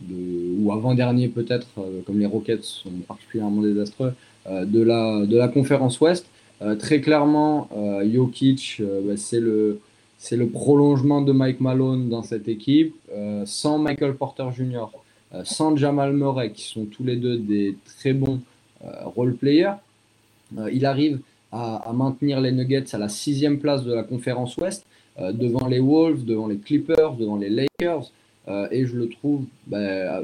ou avant-derniers peut-être, comme les Rockets sont particulièrement désastreux, de, la, de la conférence Ouest. Euh, très clairement, euh, Jokic, euh, bah, c'est le, c'est le prolongement de Mike Malone dans cette équipe. sans Michael Porter Jr., sans Jamal Murray, qui sont tous les deux des très bons role players, il arrive à, maintenir les Nuggets à la sixième place de la conférence Ouest, devant les Wolves, devant les Clippers, devant les Lakers. Et je le trouve bah,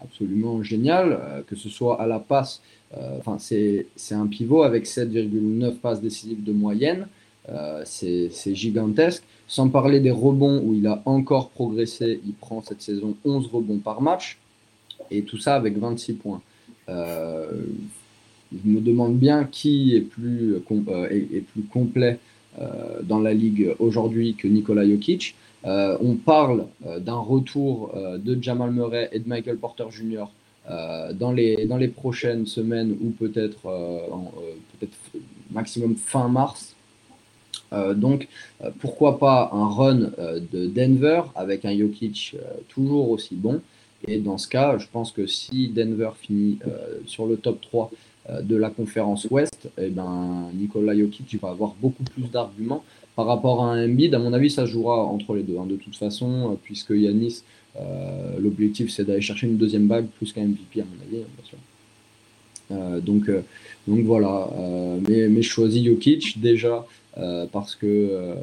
absolument génial, que ce soit à la passe euh, enfin, c'est un pivot avec 7,9 passes décisives de moyenne. Euh, c'est gigantesque. Sans parler des rebonds où il a encore progressé, il prend cette saison 11 rebonds par match. Et tout ça avec 26 points. Euh, je me demande bien qui est plus, est, plus complet dans la ligue aujourd'hui que Nikola Jokic. On parle d'un retour de Jamal Murray et de Michael Porter Jr. Euh, dans, les, prochaines semaines ou peut-être euh, euh, maximum fin mars. donc pourquoi pas un run de Denver avec un Jokic toujours aussi bon. Et dans ce cas, je pense que si Denver finit sur le top 3 de la conférence Ouest, eh ben, Jokic va avoir beaucoup plus d'arguments par rapport à un Embiid. À mon avis, ça jouera entre les deux. Hein, de toute façon, puisque Yanis euh, l'objectif, c'est d'aller chercher une deuxième bague plus qu'un MVP, à mon avis, hein. Euh, donc, euh, donc voilà, mais, mais je choisis Jokic déjà parce que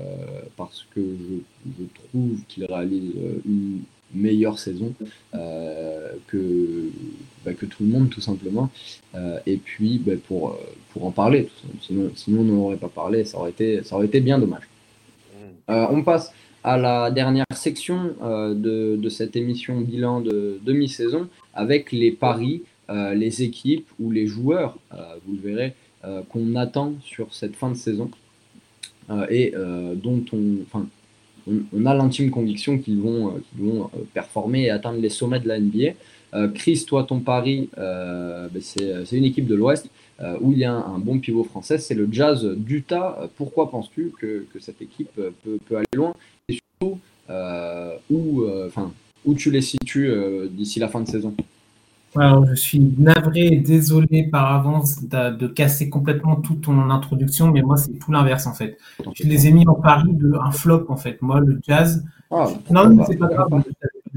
je, trouve qu'il réalise une meilleure saison que, bah, que tout le monde, tout simplement. et puis, bah, pour, pour en parler, sinon, sinon on n'aurait pas parlé, ça aurait été, ça aurait été bien dommage. Mmh. on passe à la dernière section euh, de, cette émission bilan de demi-saison avec les paris, euh, les équipes ou les joueurs, euh, vous le verrez, qu'on attend sur cette fin de saison et dont on, enfin, on, a l'intime conviction qu'ils vont, vont performer et atteindre les sommets de la NBA. Chris, toi, ton pari, ben, c'est une équipe de l'Ouest où il y a un, bon pivot français, c'est le Jazz d'Utah. Pourquoi penses-tu que, cette équipe peut, aller loin? Euh, où, euh, enfin, où tu les situes euh, d'ici la fin de saison? Alors, je suis navré et désolé par avance de, casser complètement toute ton introduction, mais moi, c'est tout l'inverse en fait. Je les ai mis en pari de un flop en fait. Moi, le jazz. Ah, non, mais c'est pas grave.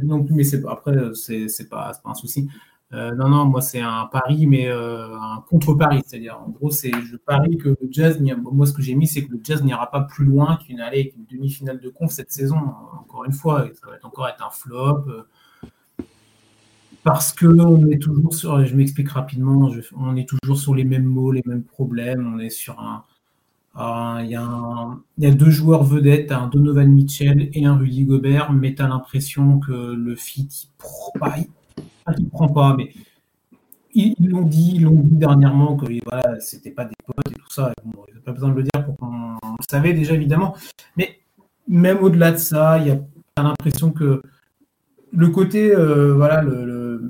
Non plus, mais après, c'est pas, pas un souci. Euh, non, non, moi c'est un pari, mais euh, un contre-pari. C'est-à-dire, en gros, c'est je parie que le jazz, moi ce que j'ai mis, c'est que le jazz n'ira pas plus loin qu'une allée, qu'une demi-finale de conf cette saison. Encore une fois, ça va être encore être un flop. Euh, parce que on est toujours sur, je m'explique rapidement, on est toujours sur les mêmes mots, les mêmes problèmes. On est sur un. Il y, a deux joueurs vedettes, un Donovan Mitchell et un Rudy Gobert, mais tu as l'impression que le fit, il, il prend pas, mais ils l'ont dit, dit dernièrement que voilà, c'était pas des potes et tout ça. Il n'y a pas besoin de le dire pour qu'on le savait déjà évidemment. Mais même au-delà de ça, il y a l'impression que le côté, euh, voilà,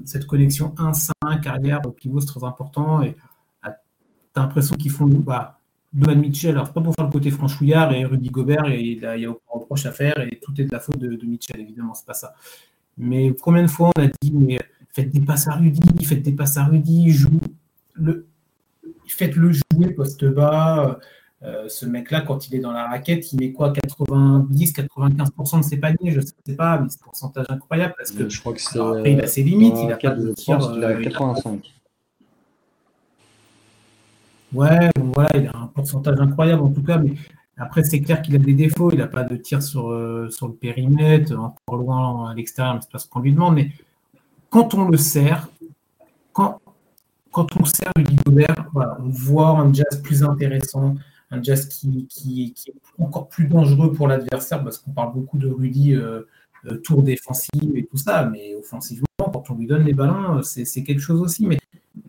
cette connexion 1-5 carrière pivot, c'est très important. Et ah, tu as l'impression qu'ils font. Bah, Donovan Mitchell, alors pas pour faire le côté franchouillard et Rudy Gobert, et il n'y a, aucun reproche à faire, et tout est de la faute de, de Mitchell, évidemment, c'est pas ça. Mais combien de fois on a dit, mais faites des passes à Rudy, faites des passes à Rudy, joue le, faites-le jouer poste bas. Euh, ce mec-là, quand il est dans la raquette, il met quoi 90-95% de ses paniers Je ne sais pas, mais c'est un pourcentage incroyable parce que je crois que c'est. Après, il a ses limites, il a pas de tir. Il a 85. Ouais, bon, voilà, il a un pourcentage incroyable en tout cas, mais après, c'est clair qu'il a des défauts. Il n'a pas de tir sur, euh, sur le périmètre, encore loin à l'extérieur, c'est pas ce qu'on lui demande, mais quand on le sert, quand, quand on sert Rudy Gobert, on voit un jazz plus intéressant, un jazz qui, qui, est encore plus dangereux pour l'adversaire, parce qu'on parle beaucoup de Rudy euh, euh, tour défensif et tout ça, mais offensivement, quand on lui donne les ballons, c'est quelque chose aussi. Mais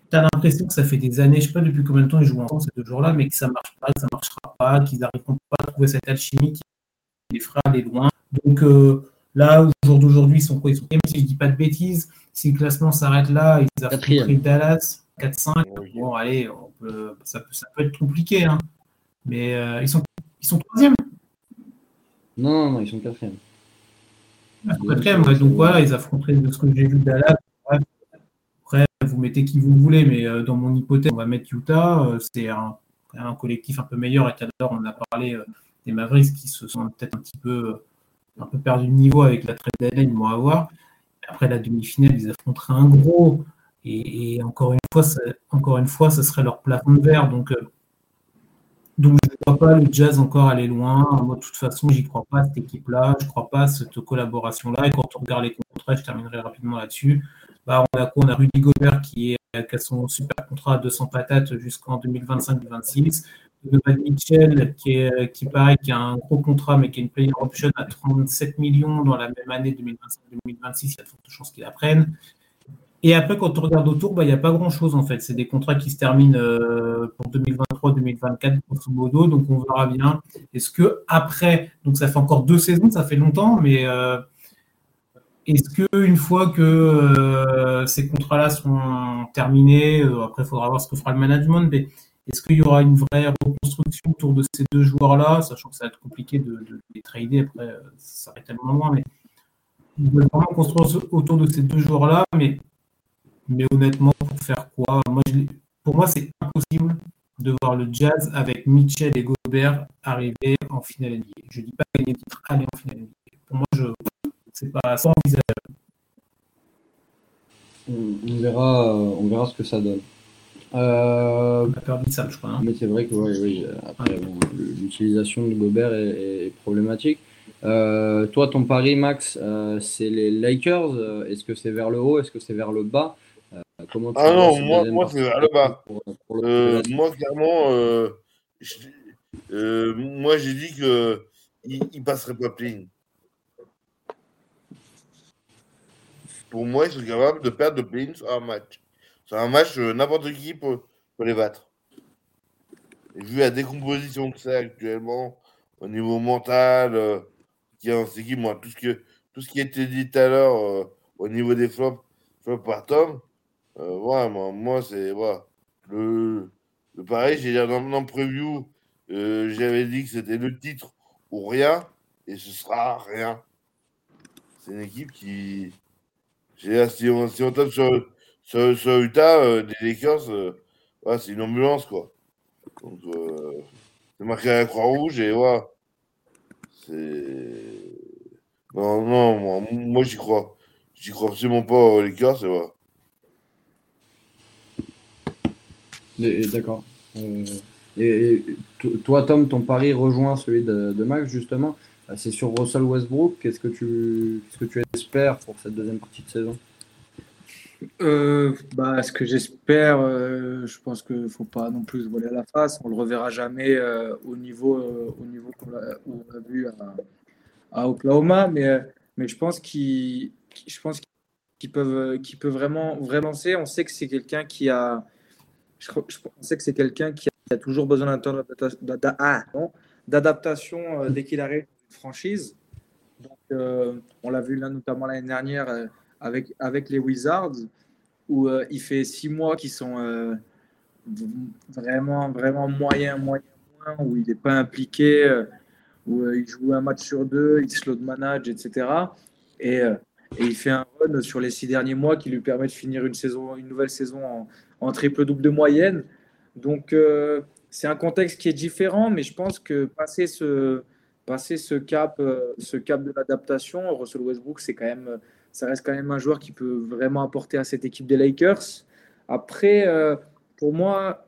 tu as l'impression que ça fait des années, je ne sais pas depuis combien de temps ils jouent ensemble ces deux jours-là, mais que ça ne marche pas, que ça ne marchera pas, qu'ils n'arriveront pas à trouver cette alchimie qui les fera aller loin. Donc euh, là, au jour d'aujourd'hui, ils sont quoi? Ils sont si je ne dis pas de bêtises. Si le classement s'arrête là, ils affrontent Dallas 4-5. Bon, allez, ça, peut, ça, peut, être compliqué. Hein. Mais euh, ils sont ils sont troisième. Non, non, non, ils sont quatrième. Ah, quatrième, donc voilà, ils affronteraient de ce que j'ai vu Dallas. Après, vous mettez qui vous voulez, mais euh, dans mon hypothèse, on va mettre Utah. Euh, c'est un, un, collectif un peu meilleur. Et tout à l'heure, on a parlé des Mavericks qui se sont peut-être un petit peu, un peu perdu de niveau avec la trade deadline, ils vont avoir. Après la demi-finale, ils affronteraient un gros. Et, encore, une fois, ça, encore une fois, ce serait leur plafond de verre. Donc, donc je ne crois pas le jazz encore aller loin. Moi, de toute façon, j'y crois pas cette équipe-là. Je ne crois pas à cette collaboration-là. Et quand on regarde les contrats, je terminerai rapidement là-dessus. Bah, on, a Rudy Gobert qui, est, qui a son super contrat à 200 patates jusqu'en 2025-2026. Donovan Mitchell, qui, est, qui pareil, qui a un gros contrat, mais qui a une player option à 37 millions dans la même année 2025-2026, il y a de fortes chances qu'il la prenne. Et après, quand on regarde autour, bah, il n'y a pas grand-chose en fait. C'est des contrats qui se terminent euh, pour 2023-2024, grosso modo. Donc on verra bien. Est-ce que après, donc ça fait encore deux saisons, ça fait longtemps, mais euh, est-ce que une fois que euh, ces contrats-là sont terminés, après il faudra voir ce que fera le management, mais est-ce qu'il y aura une vraie reconstruction autour de ces deux joueurs-là, sachant que ça va être compliqué de, les trader, après ça s'arrête tellement loin, mais ils veulent vraiment construire autour de ces deux joueurs-là, mais, mais honnêtement, pour faire quoi? Pour moi, c'est impossible de voir le Jazz avec Mitchell et Gobert arriver en finale NBA. Je ne dis pas gagner le titre, aller en finale NBA. Pour moi, je c'est pas sans envisageable. On verra, on verra ce que ça donne. Euh, ça, je crois. Hein. Mais c'est vrai que oui, après, l'utilisation de Gobert est, problématique. Euh, toi, ton pari, Max, euh, c'est les Lakers. Est-ce que c'est vers le haut Est-ce que c'est vers le bas? Comment Ah non, moi, moi c'est le bas. moi, clairement, moi, j'ai dit qu'il ne passerait pas plein. Pour moi, ils sont capables de perdre de plein sur un match. C'est un match, euh, n'importe qui peut, les battre. vu la décomposition que c'est actuellement, au niveau mental, euh, qui est moi, tout ce, que, tout ce qui a été dit tout à l'heure euh, au niveau des flops, flops par Tom, voilà, moi, c'est. Voilà. Le, le pareil, j'ai dit dans, mon preview, j'avais dit que c'était le titre ou rien, et ce sera rien. C'est une équipe qui. Si on, si on tape sur, sur, sur Utah, euh, des Lakers, euh, c'est une ambulance, quoi. Donc, euh, c'est marqué à la Croix-Rouge et voilà. C'est. Non, non, moi, moi j'y crois. J'y crois absolument pas aux Lakers, et voilà. D'accord. et, toi, Tom, ton pari rejoint celui de, Max, justement. C'est sur Russell Westbrook. Qu'est-ce que tu, que tu espères pour cette deuxième partie de saison? Euh, bah, ce que j'espère, euh, je pense qu'il ne faut pas non plus se voiler à la face. On ne le reverra jamais euh, au niveau, au niveau qu'on a, a, vu à, Oklahoma, mais, mais je pense qu'il je pense qui peuvent, qui peut vraiment, vraiment lancer. On sait que c'est quelqu'un qui a, je, on sait que c'est quelqu'un qui a toujours besoin d'un temps d'adaptation ah, euh, dès qu'il arrive une franchise. Donc, euh, on l'a vu là notamment l'année dernière euh, avec, les Wizards, où il fait six mois qui sont vraiment, vraiment moyens, moyens, où il n'est pas impliqué, où il joue un match sur deux, il slow de manage, etc. Et et il fait un sur les six derniers mois qui lui permet de finir une, saison, une nouvelle saison en, triple-double de moyenne. Donc, euh, c'est un contexte qui est différent, mais je pense que passer ce, passer ce, cap, euh, ce cap de l'adaptation, Russell Westbrook, c'est quand même, ça reste quand même un joueur qui peut vraiment apporter à cette équipe des Lakers. Après, euh, pour moi,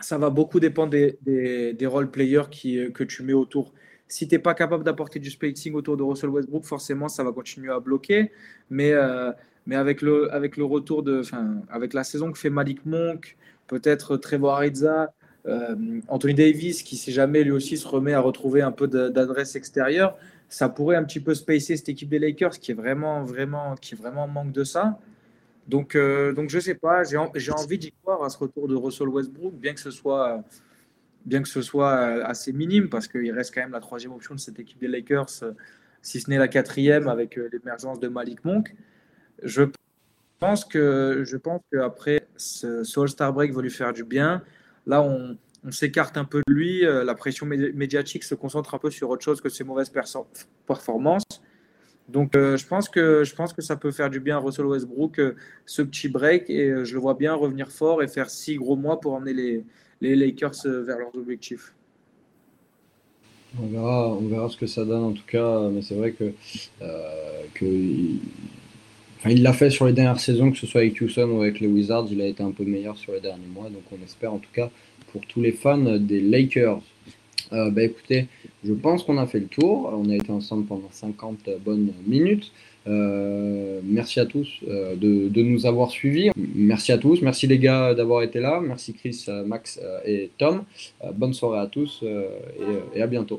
ça va beaucoup dépendre des, des, des role players que tu mets autour si tu n'es pas capable d'apporter du spacing autour de Russell Westbrook, forcément, ça va continuer à bloquer. Mais, euh, mais avec, le, avec le retour de. avec la saison que fait Malik Monk, peut-être Trevor Ariza, euh, Anthony Davis, qui, si jamais lui aussi se remet à retrouver un peu d'adresse extérieure, ça pourrait un petit peu spacer cette équipe des Lakers qui est vraiment, vraiment, qui est vraiment en manque de ça. Donc, euh, donc je ne sais pas, j'ai envie d'y croire à ce retour de Russell Westbrook, bien que ce soit bien que ce soit euh, assez minime, parce qu'il reste quand même la troisième option de cette équipe des Lakers, euh, si ce n'est la quatrième avec euh, l'émergence de Malik Monk. Je pense que je pense qu'après ce, All-Star Break va lui faire du bien. Là, on, s'écarte un peu de lui. La pression médiatique se concentre un peu sur autre chose que ses mauvaises performances. Donc, je, pense que, je pense que ça peut faire du bien à Russell Westbrook, ce petit break. Et je le vois bien revenir fort et faire six gros mois pour emmener les, les Lakers euh, vers leurs objectifs. On verra, on verra ce que ça donne en tout cas, mais c'est vrai que, euh, il l'a fait sur les dernières saisons, que ce soit avec Houston ou avec les Wizards, il a été un peu meilleur sur les derniers mois, donc on espère en tout cas pour tous les fans des Lakers. Euh, bah écoutez, je pense qu'on a fait le tour. On a été ensemble pendant 50 bonnes minutes. Euh, merci à tous euh, de, nous avoir suivis. Merci à tous. Merci les gars d'avoir été là. Merci Chris, Max et Tom. bonne soirée à tous et à bientôt.